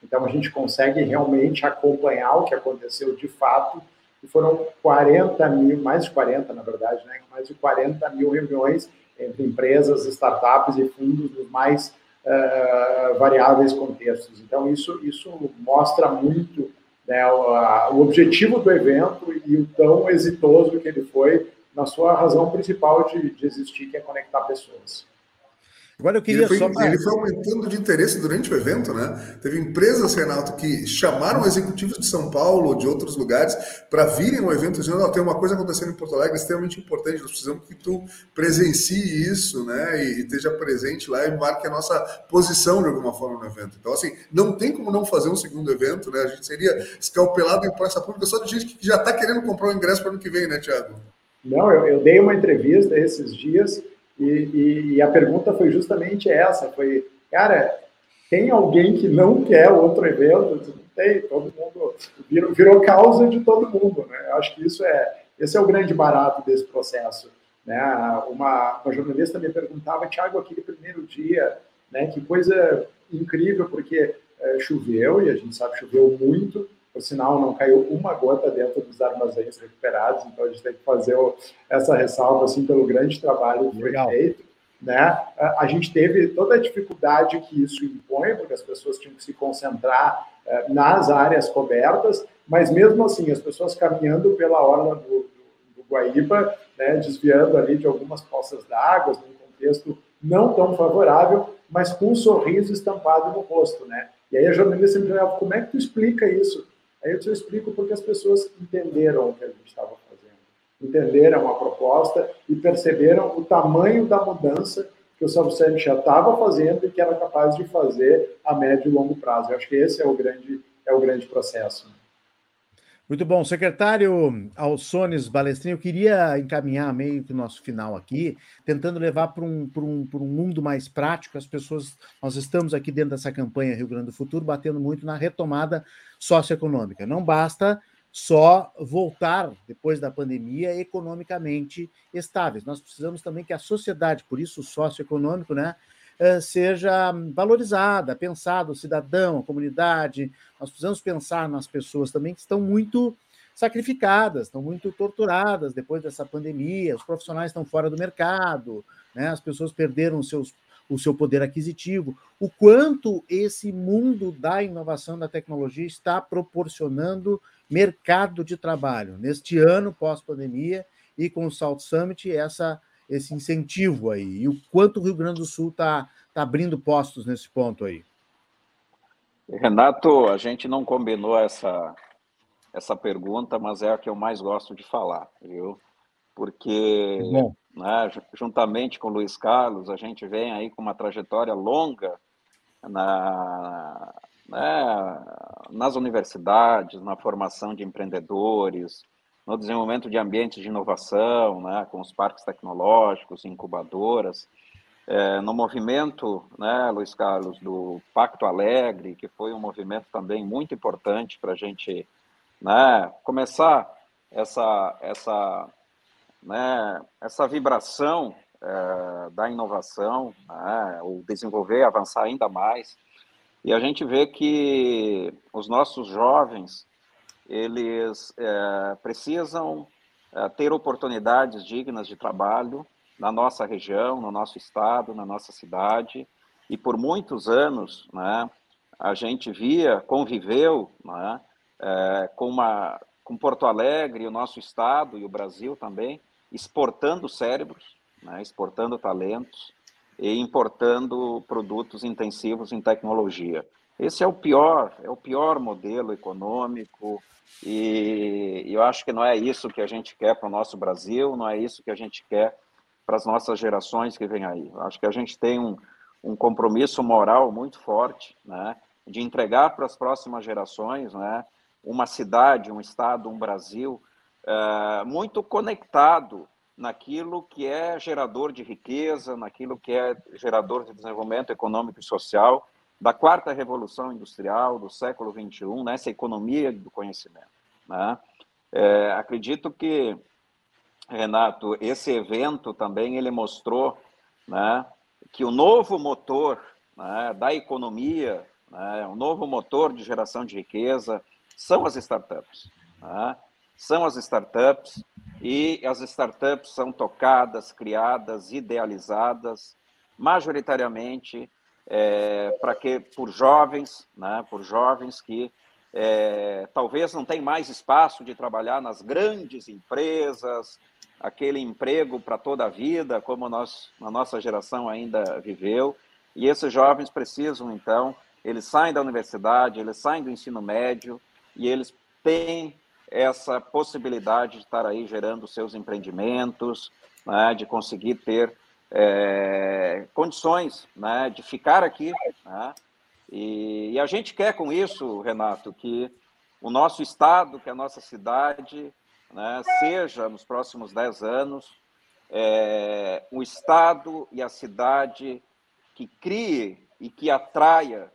Então, a gente consegue realmente acompanhar o que aconteceu de fato. E foram 40 mil, mais de 40, na verdade, né? mais de 40 mil reuniões entre empresas, startups e fundos dos mais uh, variáveis contextos. Então, isso, isso mostra muito né, o, a, o objetivo do evento e o tão exitoso que ele foi na sua razão principal de, de existir, que é conectar pessoas. Agora eu queria ele foi, só. Ele foi aumentando de interesse durante o evento, né? Teve empresas, Renato, que chamaram executivos de São Paulo, de outros lugares, para virem ao evento dizendo: oh, tem uma coisa acontecendo em Porto Alegre extremamente importante, nós precisamos que tu presencie isso, né? E, e esteja presente lá e marque a nossa posição de alguma forma no evento. Então, assim, não tem como não fazer um segundo evento, né? A gente seria escalpelado em praça pública só de gente que já está querendo comprar o ingresso para o ano que vem, né, Tiago? Não, eu, eu dei uma entrevista esses dias E, e, e, a pergunta foi justamente essa, foi, cara, tem alguém que não quer outro evento? Não tem, todo mundo virou, virou causa de todo mundo, né? Eu acho que isso é, esse é o grande barato desse processo. Né? Uma, uma jornalista me perguntava, Tiago, aquele primeiro dia, né? Que coisa incrível, porque é, choveu, e a gente sabe choveu muito, por sinal, não caiu uma gota dentro dos armazéns recuperados, então a gente tem que fazer essa ressalva assim, pelo grande trabalho que foi feito. Né? A gente teve toda a dificuldade que isso impõe, porque as pessoas tinham que se concentrar é, nas áreas cobertas, mas mesmo assim, as pessoas caminhando pela orla do, do, do Guaíba, né, desviando ali de algumas poças d'água, num contexto não tão favorável, mas com um sorriso estampado no rosto, né? E aí a jornalista sempre perguntava, como é que tu explica isso? Aí eu te explico porque as pessoas entenderam o que a gente estava fazendo, entenderam a proposta e perceberam o tamanho da mudança que o Samsung já estava fazendo e que era capaz de fazer a médio e longo prazo. Eu acho que esse é o grande, é o grande processo. Muito bom. Secretário Alsones Balestrinho, eu queria encaminhar meio que o nosso final aqui, tentando levar para um, um, um mundo mais prático. As pessoas, nós estamos aqui dentro dessa campanha Rio Grande do Futuro, batendo muito na retomada socioeconômica. Não basta só voltar, depois da pandemia, economicamente estáveis. Nós precisamos também que a sociedade, por isso o socioeconômico, né, eh, seja valorizada, pensada, o cidadão, a comunidade. Nós precisamos pensar nas pessoas também que estão muito sacrificadas, estão muito torturadas depois dessa pandemia, os profissionais estão fora do mercado, né? as pessoas perderam seus, o seu poder aquisitivo. O quanto esse mundo da inovação da tecnologia está proporcionando mercado de trabalho neste ano pós-pandemia e com o Salt Summit, essa esse incentivo aí? E o quanto o Rio Grande do Sul está tá abrindo postos nesse ponto aí? Renato, a gente não combinou essa, essa pergunta, mas é a que eu mais gosto de falar, viu? Porque, né, juntamente com o Luiz Carlos, a gente vem aí com uma trajetória longa na, né, nas universidades, na formação de empreendedores, no desenvolvimento de ambientes de inovação, né, com os parques tecnológicos, incubadoras, é, no movimento, né, Luiz Carlos, do Pacto Alegre, que foi um movimento também muito importante para a gente né, começar essa, essa, né, essa vibração é, da inovação, né, o desenvolver, avançar ainda mais. E a gente vê que os nossos jovens eles é, precisam é, ter oportunidades dignas de trabalho na nossa região, no nosso estado, na nossa cidade. E por muitos anos, né, a gente via, conviveu né, é, com, uma, com Porto Alegre, o nosso estado e o Brasil também, exportando cérebros, né, exportando talentos e importando produtos intensivos em tecnologia. Esse é o pior, é o pior modelo econômico, e eu acho que não é isso que a gente quer para o nosso Brasil, não é isso que a gente quer para as nossas gerações que vêm aí. Eu acho que a gente tem um, um compromisso moral muito forte, né, de entregar para as próximas gerações, né, uma cidade, um estado, um Brasil é, muito conectado naquilo que é gerador de riqueza, naquilo que é gerador de desenvolvimento econômico e social, da quarta revolução industrial do século XXI, nessa economia do conhecimento. Né? É, acredito que, Renato, esse evento também ele mostrou né, que o novo motor né, da economia, né, o novo motor de geração de riqueza são as startups. Né? São as startups e as startups são tocadas, criadas, idealizadas, majoritariamente é, para que por jovens, né, por jovens que é, talvez não tem mais espaço de trabalhar nas grandes empresas, aquele emprego para toda a vida, como nós, na nossa geração ainda viveu. E esses jovens precisam, então, eles saem da universidade, eles saem do ensino médio e eles têm essa possibilidade de estar aí gerando seus empreendimentos, né, de conseguir ter é, condições né, de ficar aqui. Né? E, e, a gente quer com isso, Renato, que o nosso estado, que a nossa cidade, né, seja nos próximos dez anos é, um estado e a cidade que crie e que atraia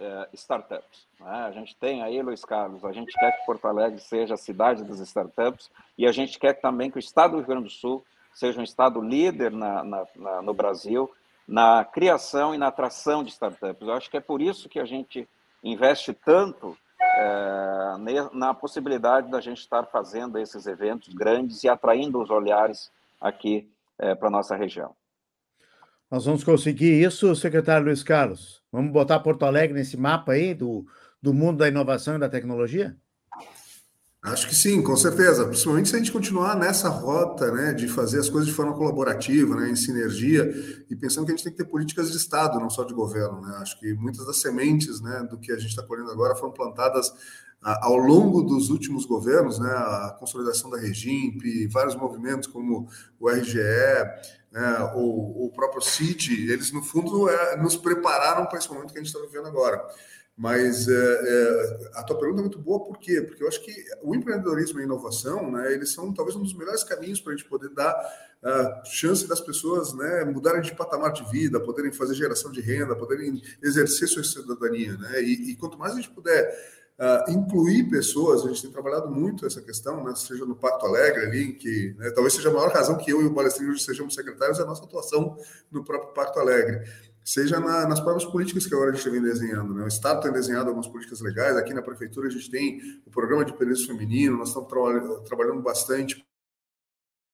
é, startups. Né? A gente tem aí, Luiz Carlos, a gente quer que Porto Alegre seja a cidade das startups e a gente quer também que o estado do Rio Grande do Sul seja um estado líder na, na, na, no Brasil na criação e na atração de startups. Eu acho que é por isso que a gente investe tanto é, na possibilidade da gente estar fazendo esses eventos grandes e atraindo os olhares aqui é, para a nossa região. Nós vamos conseguir isso, secretário Luiz Carlos? Vamos botar Porto Alegre nesse mapa aí do, do mundo da inovação e da tecnologia? Acho que sim, com certeza. Principalmente se a gente continuar nessa rota, né, de fazer as coisas de forma colaborativa, né, em sinergia, e pensando que a gente tem que ter políticas de Estado, não só de governo. Né? Acho que muitas das sementes, né, do que a gente está colhendo agora foram plantadas ao longo dos últimos governos, né, a consolidação da Regimp, vários movimentos como o RGE, né, o, o próprio CID, eles no fundo é, nos prepararam para esse momento que a gente está vivendo agora. Mas é, é, a tua pergunta é muito boa, por quê? Porque eu acho que o empreendedorismo e a inovação, né, eles são talvez um dos melhores caminhos para a gente poder dar a chance das pessoas né, mudarem de patamar de vida, poderem fazer geração de renda, poderem exercer sua cidadania. Né? E, e quanto mais a gente puder uh, incluir pessoas, a gente tem trabalhado muito essa questão, né, seja no Pacto Alegre ali, que né, talvez seja a maior razão que eu e o Balestrinho hoje sejamos secretários, é a nossa atuação no próprio Pacto Alegre seja na, nas próprias políticas que agora a gente vem desenhando. Né? O Estado tem desenhado algumas políticas legais, aqui na Prefeitura a gente tem o programa de empreendedorismo feminino, nós estamos tra trabalhando bastante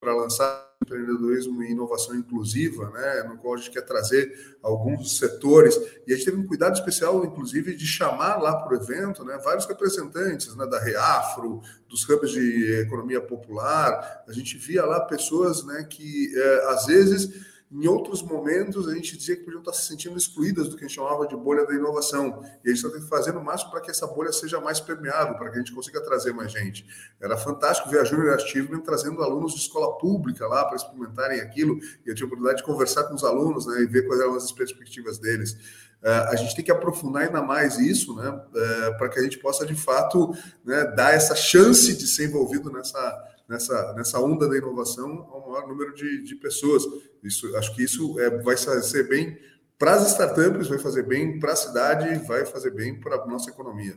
para lançar empreendedorismo e inovação inclusiva, né, no qual a gente quer trazer alguns setores, e a gente teve um cuidado especial, inclusive, de chamar lá para o evento né, vários representantes né, da Reafro, dos hubs de economia popular, a gente via lá pessoas né, que, é, às vezes, em outros momentos, a gente dizia que podiam estar se sentindo excluídas do que a gente chamava de bolha da inovação. E a gente está fazendo o máximo para que essa bolha seja mais permeável, para que a gente consiga trazer mais gente. Era fantástico ver a Junior Achievement trazendo alunos de escola pública lá para experimentarem aquilo. E eu tive a oportunidade de conversar com os alunos né, e ver quais eram as perspectivas deles. Uh, a gente tem que aprofundar ainda mais isso, né, uh, para que a gente possa, de fato, né, dar essa chance de ser envolvido nessa nessa, nessa onda da inovação ao maior número de, de pessoas. Isso, acho que isso é, vai ser bem para as startups, vai fazer bem para a cidade, vai fazer bem para a nossa economia.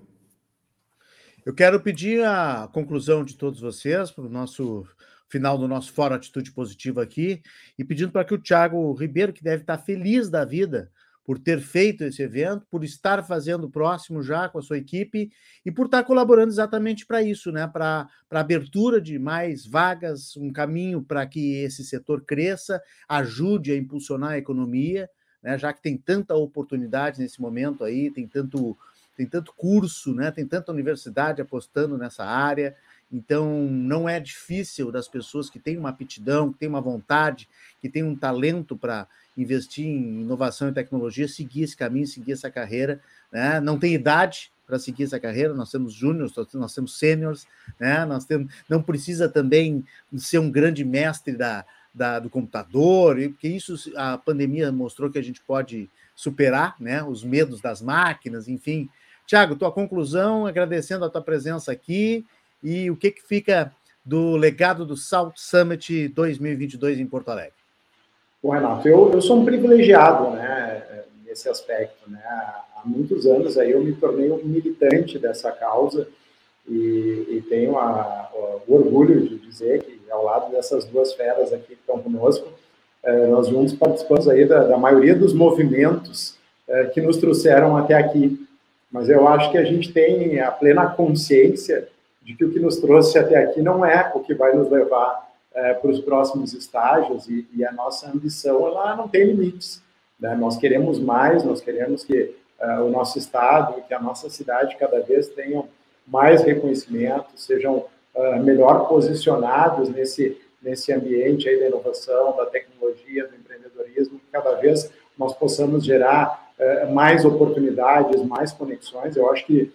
Eu quero pedir a conclusão de todos vocês para o nosso final do nosso Fórum Atitude Positiva aqui e pedindo para que o Thiago Ribeiro, que deve estar feliz da vida por ter feito esse evento, por estar fazendo próximo já com a sua equipe e por estar colaborando exatamente para isso, né? Para a abertura de mais vagas, um caminho para que esse setor cresça, ajude a impulsionar a economia, né? Já que tem tanta oportunidade nesse momento aí, tem tanto tem tanto curso, né? Tem tanta universidade apostando nessa área. Então, não é difícil das pessoas que têm uma aptidão, que têm uma vontade, que têm um talento para investir em inovação e tecnologia, seguir esse caminho, seguir essa carreira. Né? Não tem idade para seguir essa carreira, nós temos júniores, nós temos sêniores, né? nós temos, não precisa também ser um grande mestre da, da, do computador, porque isso a pandemia mostrou que a gente pode superar né? os medos das máquinas, enfim. Tiago, tua conclusão, agradecendo a tua presença aqui e o que, que fica do legado do South Summit 2022 em Porto Alegre. Bom, Renato, eu, eu sou um privilegiado, né, nesse aspecto, né, há muitos anos aí eu me tornei um militante dessa causa e, e tenho a, o orgulho de dizer que ao lado dessas duas feras aqui que estão conosco, eh, nós juntos participamos aí da, da maioria dos movimentos eh, que nos trouxeram até aqui, mas eu acho que a gente tem a plena consciência de que o que nos trouxe até aqui não é o que vai nos levar é, para os próximos estágios e, e, a nossa ambição ela não tem limites. Né? Nós queremos mais, nós queremos que uh, o nosso estado, que a nossa cidade cada vez tenham mais reconhecimento, sejam uh, melhor posicionados nesse nesse ambiente aí da inovação, da tecnologia, do empreendedorismo, que cada vez nós possamos gerar uh, mais oportunidades, mais conexões. Eu acho que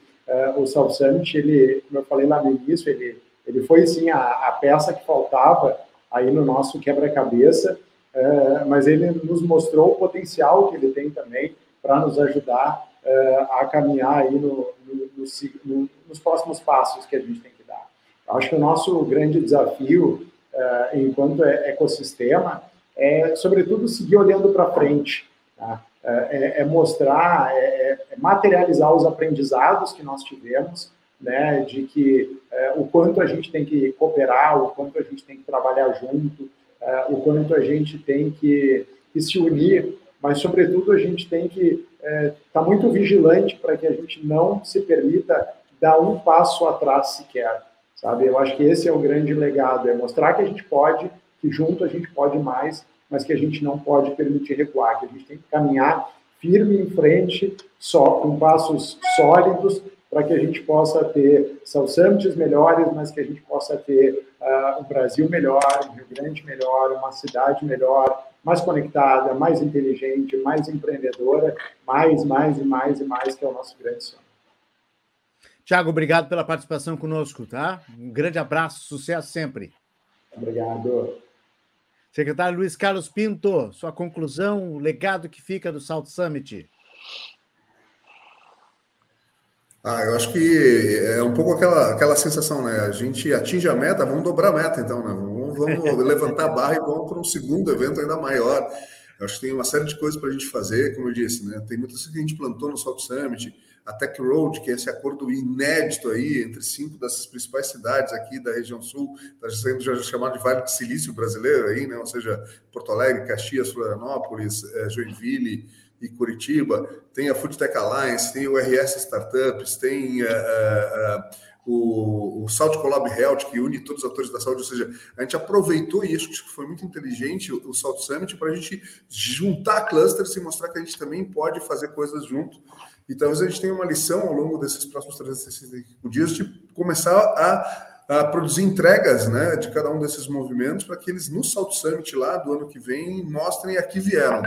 o South Summit, ele, como eu falei lá no início, ele ele foi, sim, a, a peça que faltava aí no nosso quebra-cabeça, é, mas ele nos mostrou o potencial que ele tem também para nos ajudar é, a caminhar aí no, no, no, nos próximos passos que a gente tem que dar. Acho que o nosso grande desafio uh, enquanto ecossistema, é, sobretudo, seguir olhando para frente. Tá? É, é, mostrar, é, é, materializar os aprendizados que nós tivemos, né, de que é, o quanto a gente tem que cooperar, o quanto a gente tem que trabalhar junto, é, o quanto a gente tem que, que, se unir, mas, sobretudo, a gente tem que estar é, tá muito vigilante para que a gente não se permita dar um passo atrás sequer, sabe? Eu acho que esse é o grande legado, é mostrar que a gente pode, que junto a gente pode mais, mas que a gente não pode permitir recuar, que a gente tem que caminhar firme em frente, só com passos sólidos, para que a gente possa ter South Summits melhores, mas que a gente possa ter uh, um Brasil melhor, um Rio Grande melhor, uma cidade melhor, mais conectada, mais inteligente, mais empreendedora, mais, mais e mais e mais, que é o nosso grande sonho. Tiago, obrigado pela participação conosco, tá? Um grande abraço, sucesso sempre. Obrigado. Secretário Luiz Carlos Pinto, sua conclusão, o legado que fica do South Summit. Ah, eu acho que é um pouco aquela, aquela sensação, né? A gente atinge a meta, vamos dobrar a meta, então, né? Vamos, vamos levantar a barra e vamos para um segundo evento ainda maior. Eu acho que tem uma série de coisas para a gente fazer, como eu disse, né? Tem muitas coisas que a gente plantou no South Summit, a Tech Road, que é esse acordo inédito aí entre cinco das principais cidades aqui da região sul, está sendo já chamado de Vale de Silício brasileiro aí, né? Ou seja, Porto Alegre, Caxias, Florianópolis, eh, Joinville e Curitiba. Tem a Food Tech Alliance, tem o RS Startups, tem uh, uh, o, o Saúde Collab Health, que une todos os atores da saúde, ou seja, a gente aproveitou, acho que foi muito inteligente o, o South Summit, para a gente juntar clusters e mostrar que a gente também pode fazer coisas junto e talvez a gente tenha uma lição ao longo desses próximos 365 dias de começar a, a produzir entregas né, de cada um desses movimentos para que eles, no Salt Summit lá do ano que vem, mostrem a que vieram.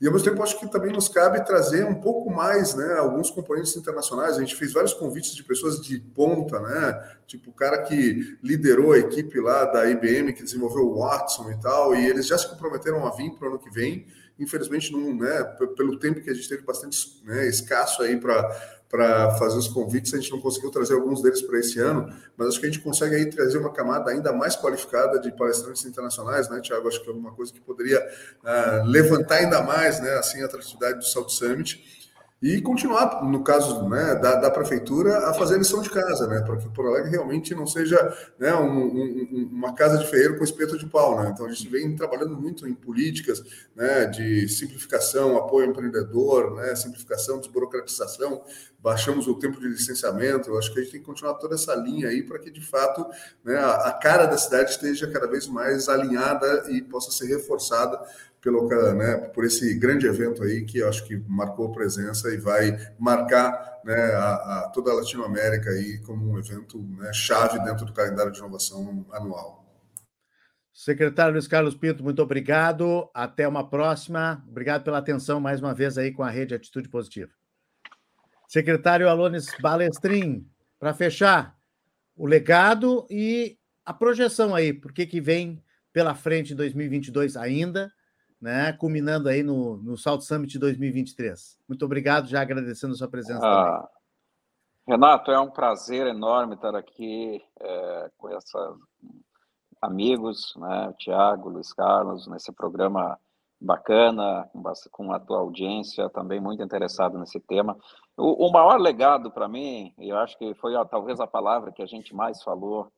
E ao mesmo tempo, acho que também nos cabe trazer um pouco mais, né, alguns componentes internacionais. A gente fez vários convites de pessoas de ponta, né, tipo o cara que liderou a equipe lá da IBM, que desenvolveu o Watson e tal, e eles já se comprometeram a vir para o ano que vem infelizmente, não, né, pelo tempo que a gente teve bastante né, escasso aí para fazer os convites, a gente não conseguiu trazer alguns deles para esse ano, mas acho que a gente consegue aí trazer uma camada ainda mais qualificada de palestrantes internacionais, né, Tiago? Acho que é alguma coisa que poderia uh, levantar ainda mais né, assim, a atratividade do South Summit e continuar, no caso né, da, da, prefeitura, a fazer lição de casa, né, para que o Porto Alegre realmente não seja né, um, um, uma casa de ferreiro com espeto de pau. Né? Então, a gente vem trabalhando muito em políticas né, de simplificação, apoio ao empreendedor, né, simplificação, desburocratização, baixamos o tempo de licenciamento. Eu acho que a gente tem que continuar toda essa linha aí para que, de fato, né, a cara da cidade esteja cada vez mais alinhada e possa ser reforçada pelo, né, por esse grande evento aí que acho que marcou presença e vai marcar né, a, a toda a Latinoamérica aí como um evento né, chave dentro do calendário de inovação anual. Secretário Luiz Carlos Pinto, muito obrigado. Até uma próxima. Obrigado pela atenção mais uma vez aí com a rede Atitude Positiva. Secretário Alones Balestrin, para fechar, o legado e a projeção aí, por que que vem pela frente em 2022 ainda, né? Culminando aí no, no Salt Summit 2023. Muito obrigado, já agradecendo a sua presença ah, Renato, é um prazer enorme estar aqui é, com esses amigos, né? Tiago, Luiz Carlos, nesse programa bacana, com a tua audiência também muito interessado nesse tema. O, o maior legado para mim, e eu acho que foi talvez a palavra que a gente mais falou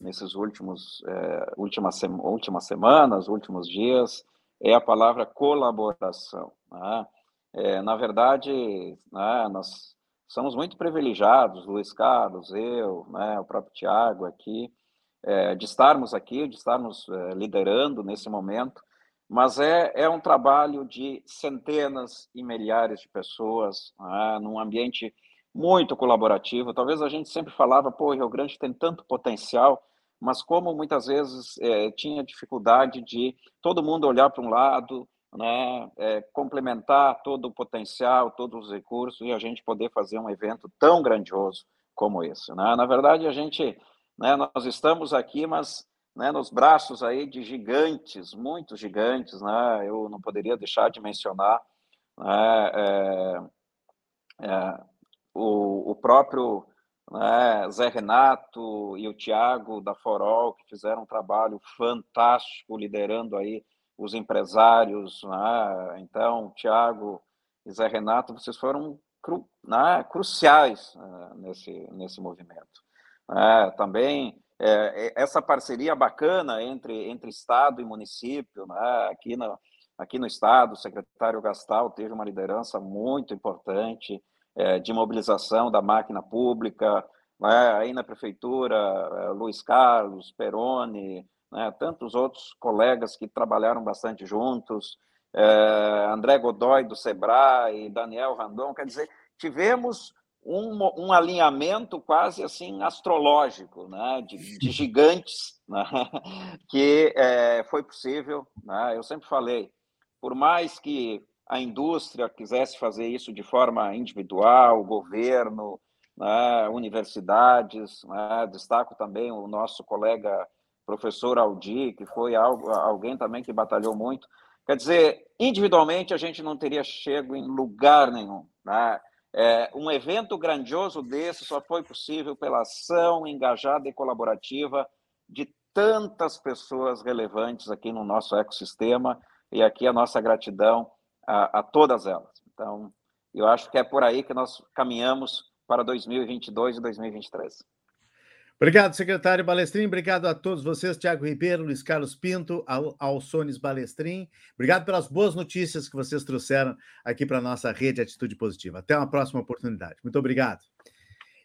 nesses últimos é, últimas, últimas semanas, últimos dias, é a palavra colaboração. Né? É, na verdade, né, nós somos muito privilegiados, Luiz Carlos, eu, né, o próprio Tiago aqui, é, de estarmos aqui, de estarmos é, liderando nesse momento, mas é, é um trabalho de centenas e milhares de pessoas, né, num ambiente muito colaborativo. Talvez a gente sempre falava, pô, Rio Grande tem tanto potencial, mas como muitas vezes é, tinha dificuldade de todo mundo olhar para um lado, né, é, complementar todo o potencial, todos os recursos e a gente poder fazer um evento tão grandioso como esse. Né? Na verdade, a gente, né, nós estamos aqui, mas né, nos braços aí de gigantes, muito gigantes, né? Eu não poderia deixar de mencionar né, é, é, o, o próprio né? Zé Renato e o Tiago da Forol, que fizeram um trabalho fantástico liderando aí os empresários. Né? Então, Tiago e Zé Renato, vocês foram cru, né? cruciais né? nesse, nesse movimento. Né? Também é, essa parceria bacana entre, entre Estado e município, né? aqui, no, aqui no Estado, o secretário Gastal teve uma liderança muito importante, é, de mobilização da máquina pública, né, aí na prefeitura, é, Luiz Carlos, Peroni, né, tantos outros colegas que trabalharam bastante juntos, é, André Godoy do Sebrae, Daniel Randon, quer dizer, tivemos um, um alinhamento quase assim astrológico, né, de, de gigantes, né, que é, foi possível. Né, eu sempre falei, por mais que a indústria quisesse fazer isso de forma individual, governo, né, universidades, né, destaco também o nosso colega professor Aldi, que foi algo, alguém também que batalhou muito. Quer dizer, individualmente a gente não teria chego em lugar nenhum. Né? É, um evento grandioso desse só foi possível pela ação engajada e colaborativa de tantas pessoas relevantes aqui no nosso ecossistema, e aqui a nossa gratidão a, a todas elas. Então, eu acho que é por aí que nós caminhamos para 2022 e 2023. Obrigado, secretário Balestrin. Obrigado a todos vocês, Tiago Ribeiro, Luiz Carlos Pinto, Alsones Balestrin. Obrigado pelas boas notícias que vocês trouxeram aqui para a nossa rede Atitude Positiva. Até uma próxima oportunidade. Muito obrigado.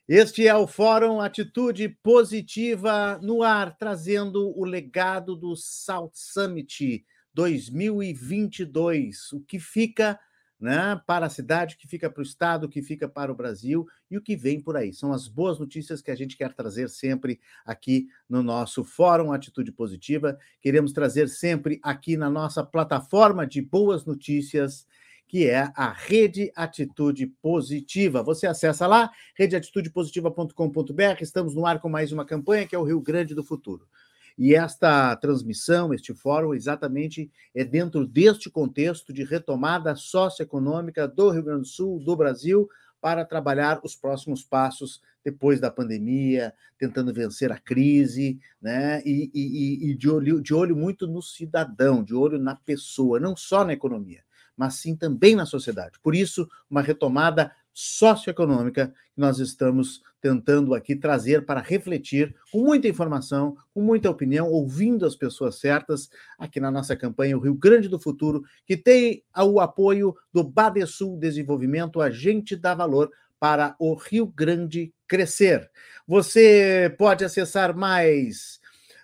Este é o Fórum Atitude Positiva no ar, trazendo o legado do South Summit 2022, o que fica né, para a cidade, o que fica para o Estado, o que fica para o Brasil e o que vem por aí. São as boas notícias que a gente quer trazer sempre aqui no nosso Fórum Atitude Positiva. Queremos trazer sempre aqui na nossa plataforma de boas notícias que é a Rede Atitude Positiva. Você acessa lá, redeatitudepositiva.com.br. Estamos no ar com mais uma campanha que é o Rio Grande do Futuro. E esta transmissão, este fórum, exatamente é dentro deste contexto de retomada socioeconômica do Rio Grande do Sul, do Brasil, para trabalhar os próximos passos depois da pandemia, tentando vencer a crise, né? E, e, e de, olho, de olho muito no cidadão, de olho na pessoa, não só na economia, mas sim também na sociedade. Por isso, uma retomada socioeconômica que nós estamos tentando aqui trazer para refletir com muita informação, com muita opinião, ouvindo as pessoas certas aqui na nossa campanha O Rio Grande do Futuro, que tem o apoio do Badesul Desenvolvimento, agente dá valor para o Rio Grande crescer. Você pode acessar mais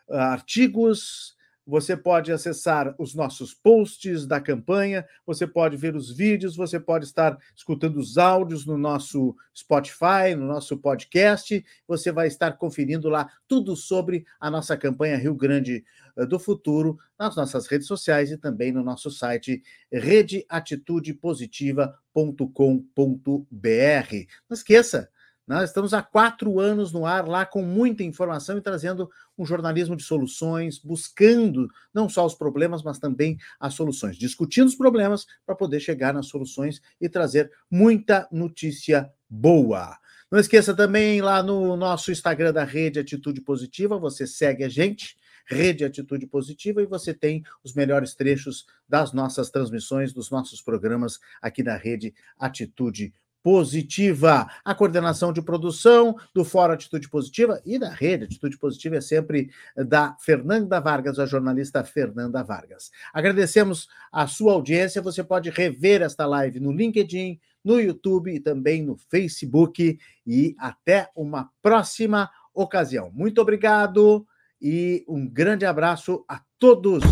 ah, artigos, você pode acessar os nossos posts da campanha, você pode ver os vídeos, você pode estar escutando os áudios no nosso Spotify, no nosso podcast. Você vai estar conferindo lá tudo sobre a nossa campanha Rio Grande eh, do Futuro nas nossas redes sociais e também no nosso site redeatitudepositiva.com.br. Não esqueça, nós estamos há quatro anos no ar lá com muita informação e trazendo um jornalismo de soluções, buscando não só os problemas, mas também as soluções, discutindo os problemas para poder chegar nas soluções e trazer muita notícia boa. Não esqueça também lá no nosso Instagram da Rede Atitude Positiva, você segue a gente, Rede Atitude Positiva, e você tem os melhores trechos das nossas transmissões, dos nossos programas aqui da Rede Atitude Positiva Positiva. A coordenação de produção do Fórum Atitude Positiva e da Rede Atitude Positiva é sempre da Fernanda Vargas, a jornalista Fernanda Vargas. Agradecemos a sua audiência. Você pode rever esta live no LinkedIn, no YouTube e também no Facebook. E até uma próxima ocasião. Muito obrigado e um grande abraço a todos.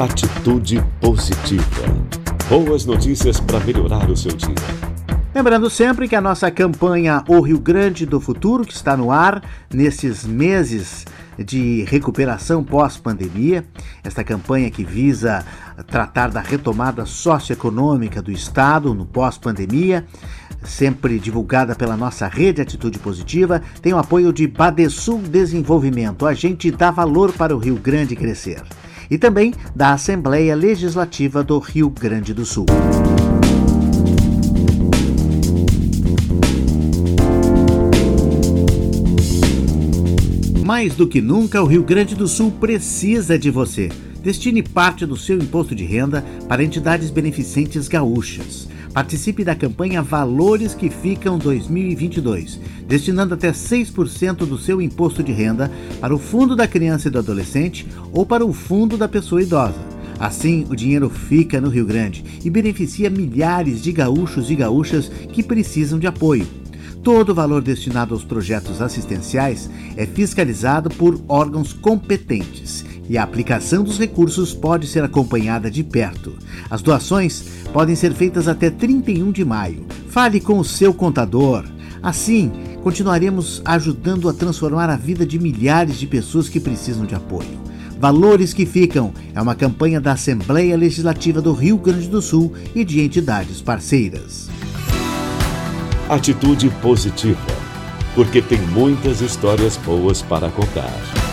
Atitude Positiva Boas notícias para melhorar o seu dia. Lembrando sempre que a nossa campanha O Rio Grande do Futuro, que está no ar nesses meses de recuperação pós-pandemia, esta campanha que visa tratar da retomada socioeconômica do Estado no pós-pandemia, sempre divulgada pela nossa rede Atitude Positiva, tem o apoio de Badesul Desenvolvimento. A gente dá valor para o Rio Grande crescer e também da Assembleia Legislativa do Rio Grande do Sul. Mais do que nunca, o Rio Grande do Sul precisa de você. Destine parte do seu imposto de renda para entidades beneficentes gaúchas. Participe da campanha Valores que Ficam 2022, destinando até 6% do seu imposto de renda para o Fundo da Criança e do Adolescente ou para o Fundo da Pessoa Idosa. Assim, o dinheiro fica no Rio Grande e beneficia milhares de gaúchos e gaúchas que precisam de apoio. Todo o valor destinado aos projetos assistenciais é fiscalizado por órgãos competentes e a aplicação dos recursos pode ser acompanhada de perto. As doações podem ser feitas até 31 de maio. Fale com o seu contador. Assim, continuaremos ajudando a transformar a vida de milhares de pessoas que precisam de apoio. Valores que Ficam é uma campanha da Assembleia Legislativa do Rio Grande do Sul e de entidades parceiras. Atitude positiva, porque tem muitas histórias boas para contar.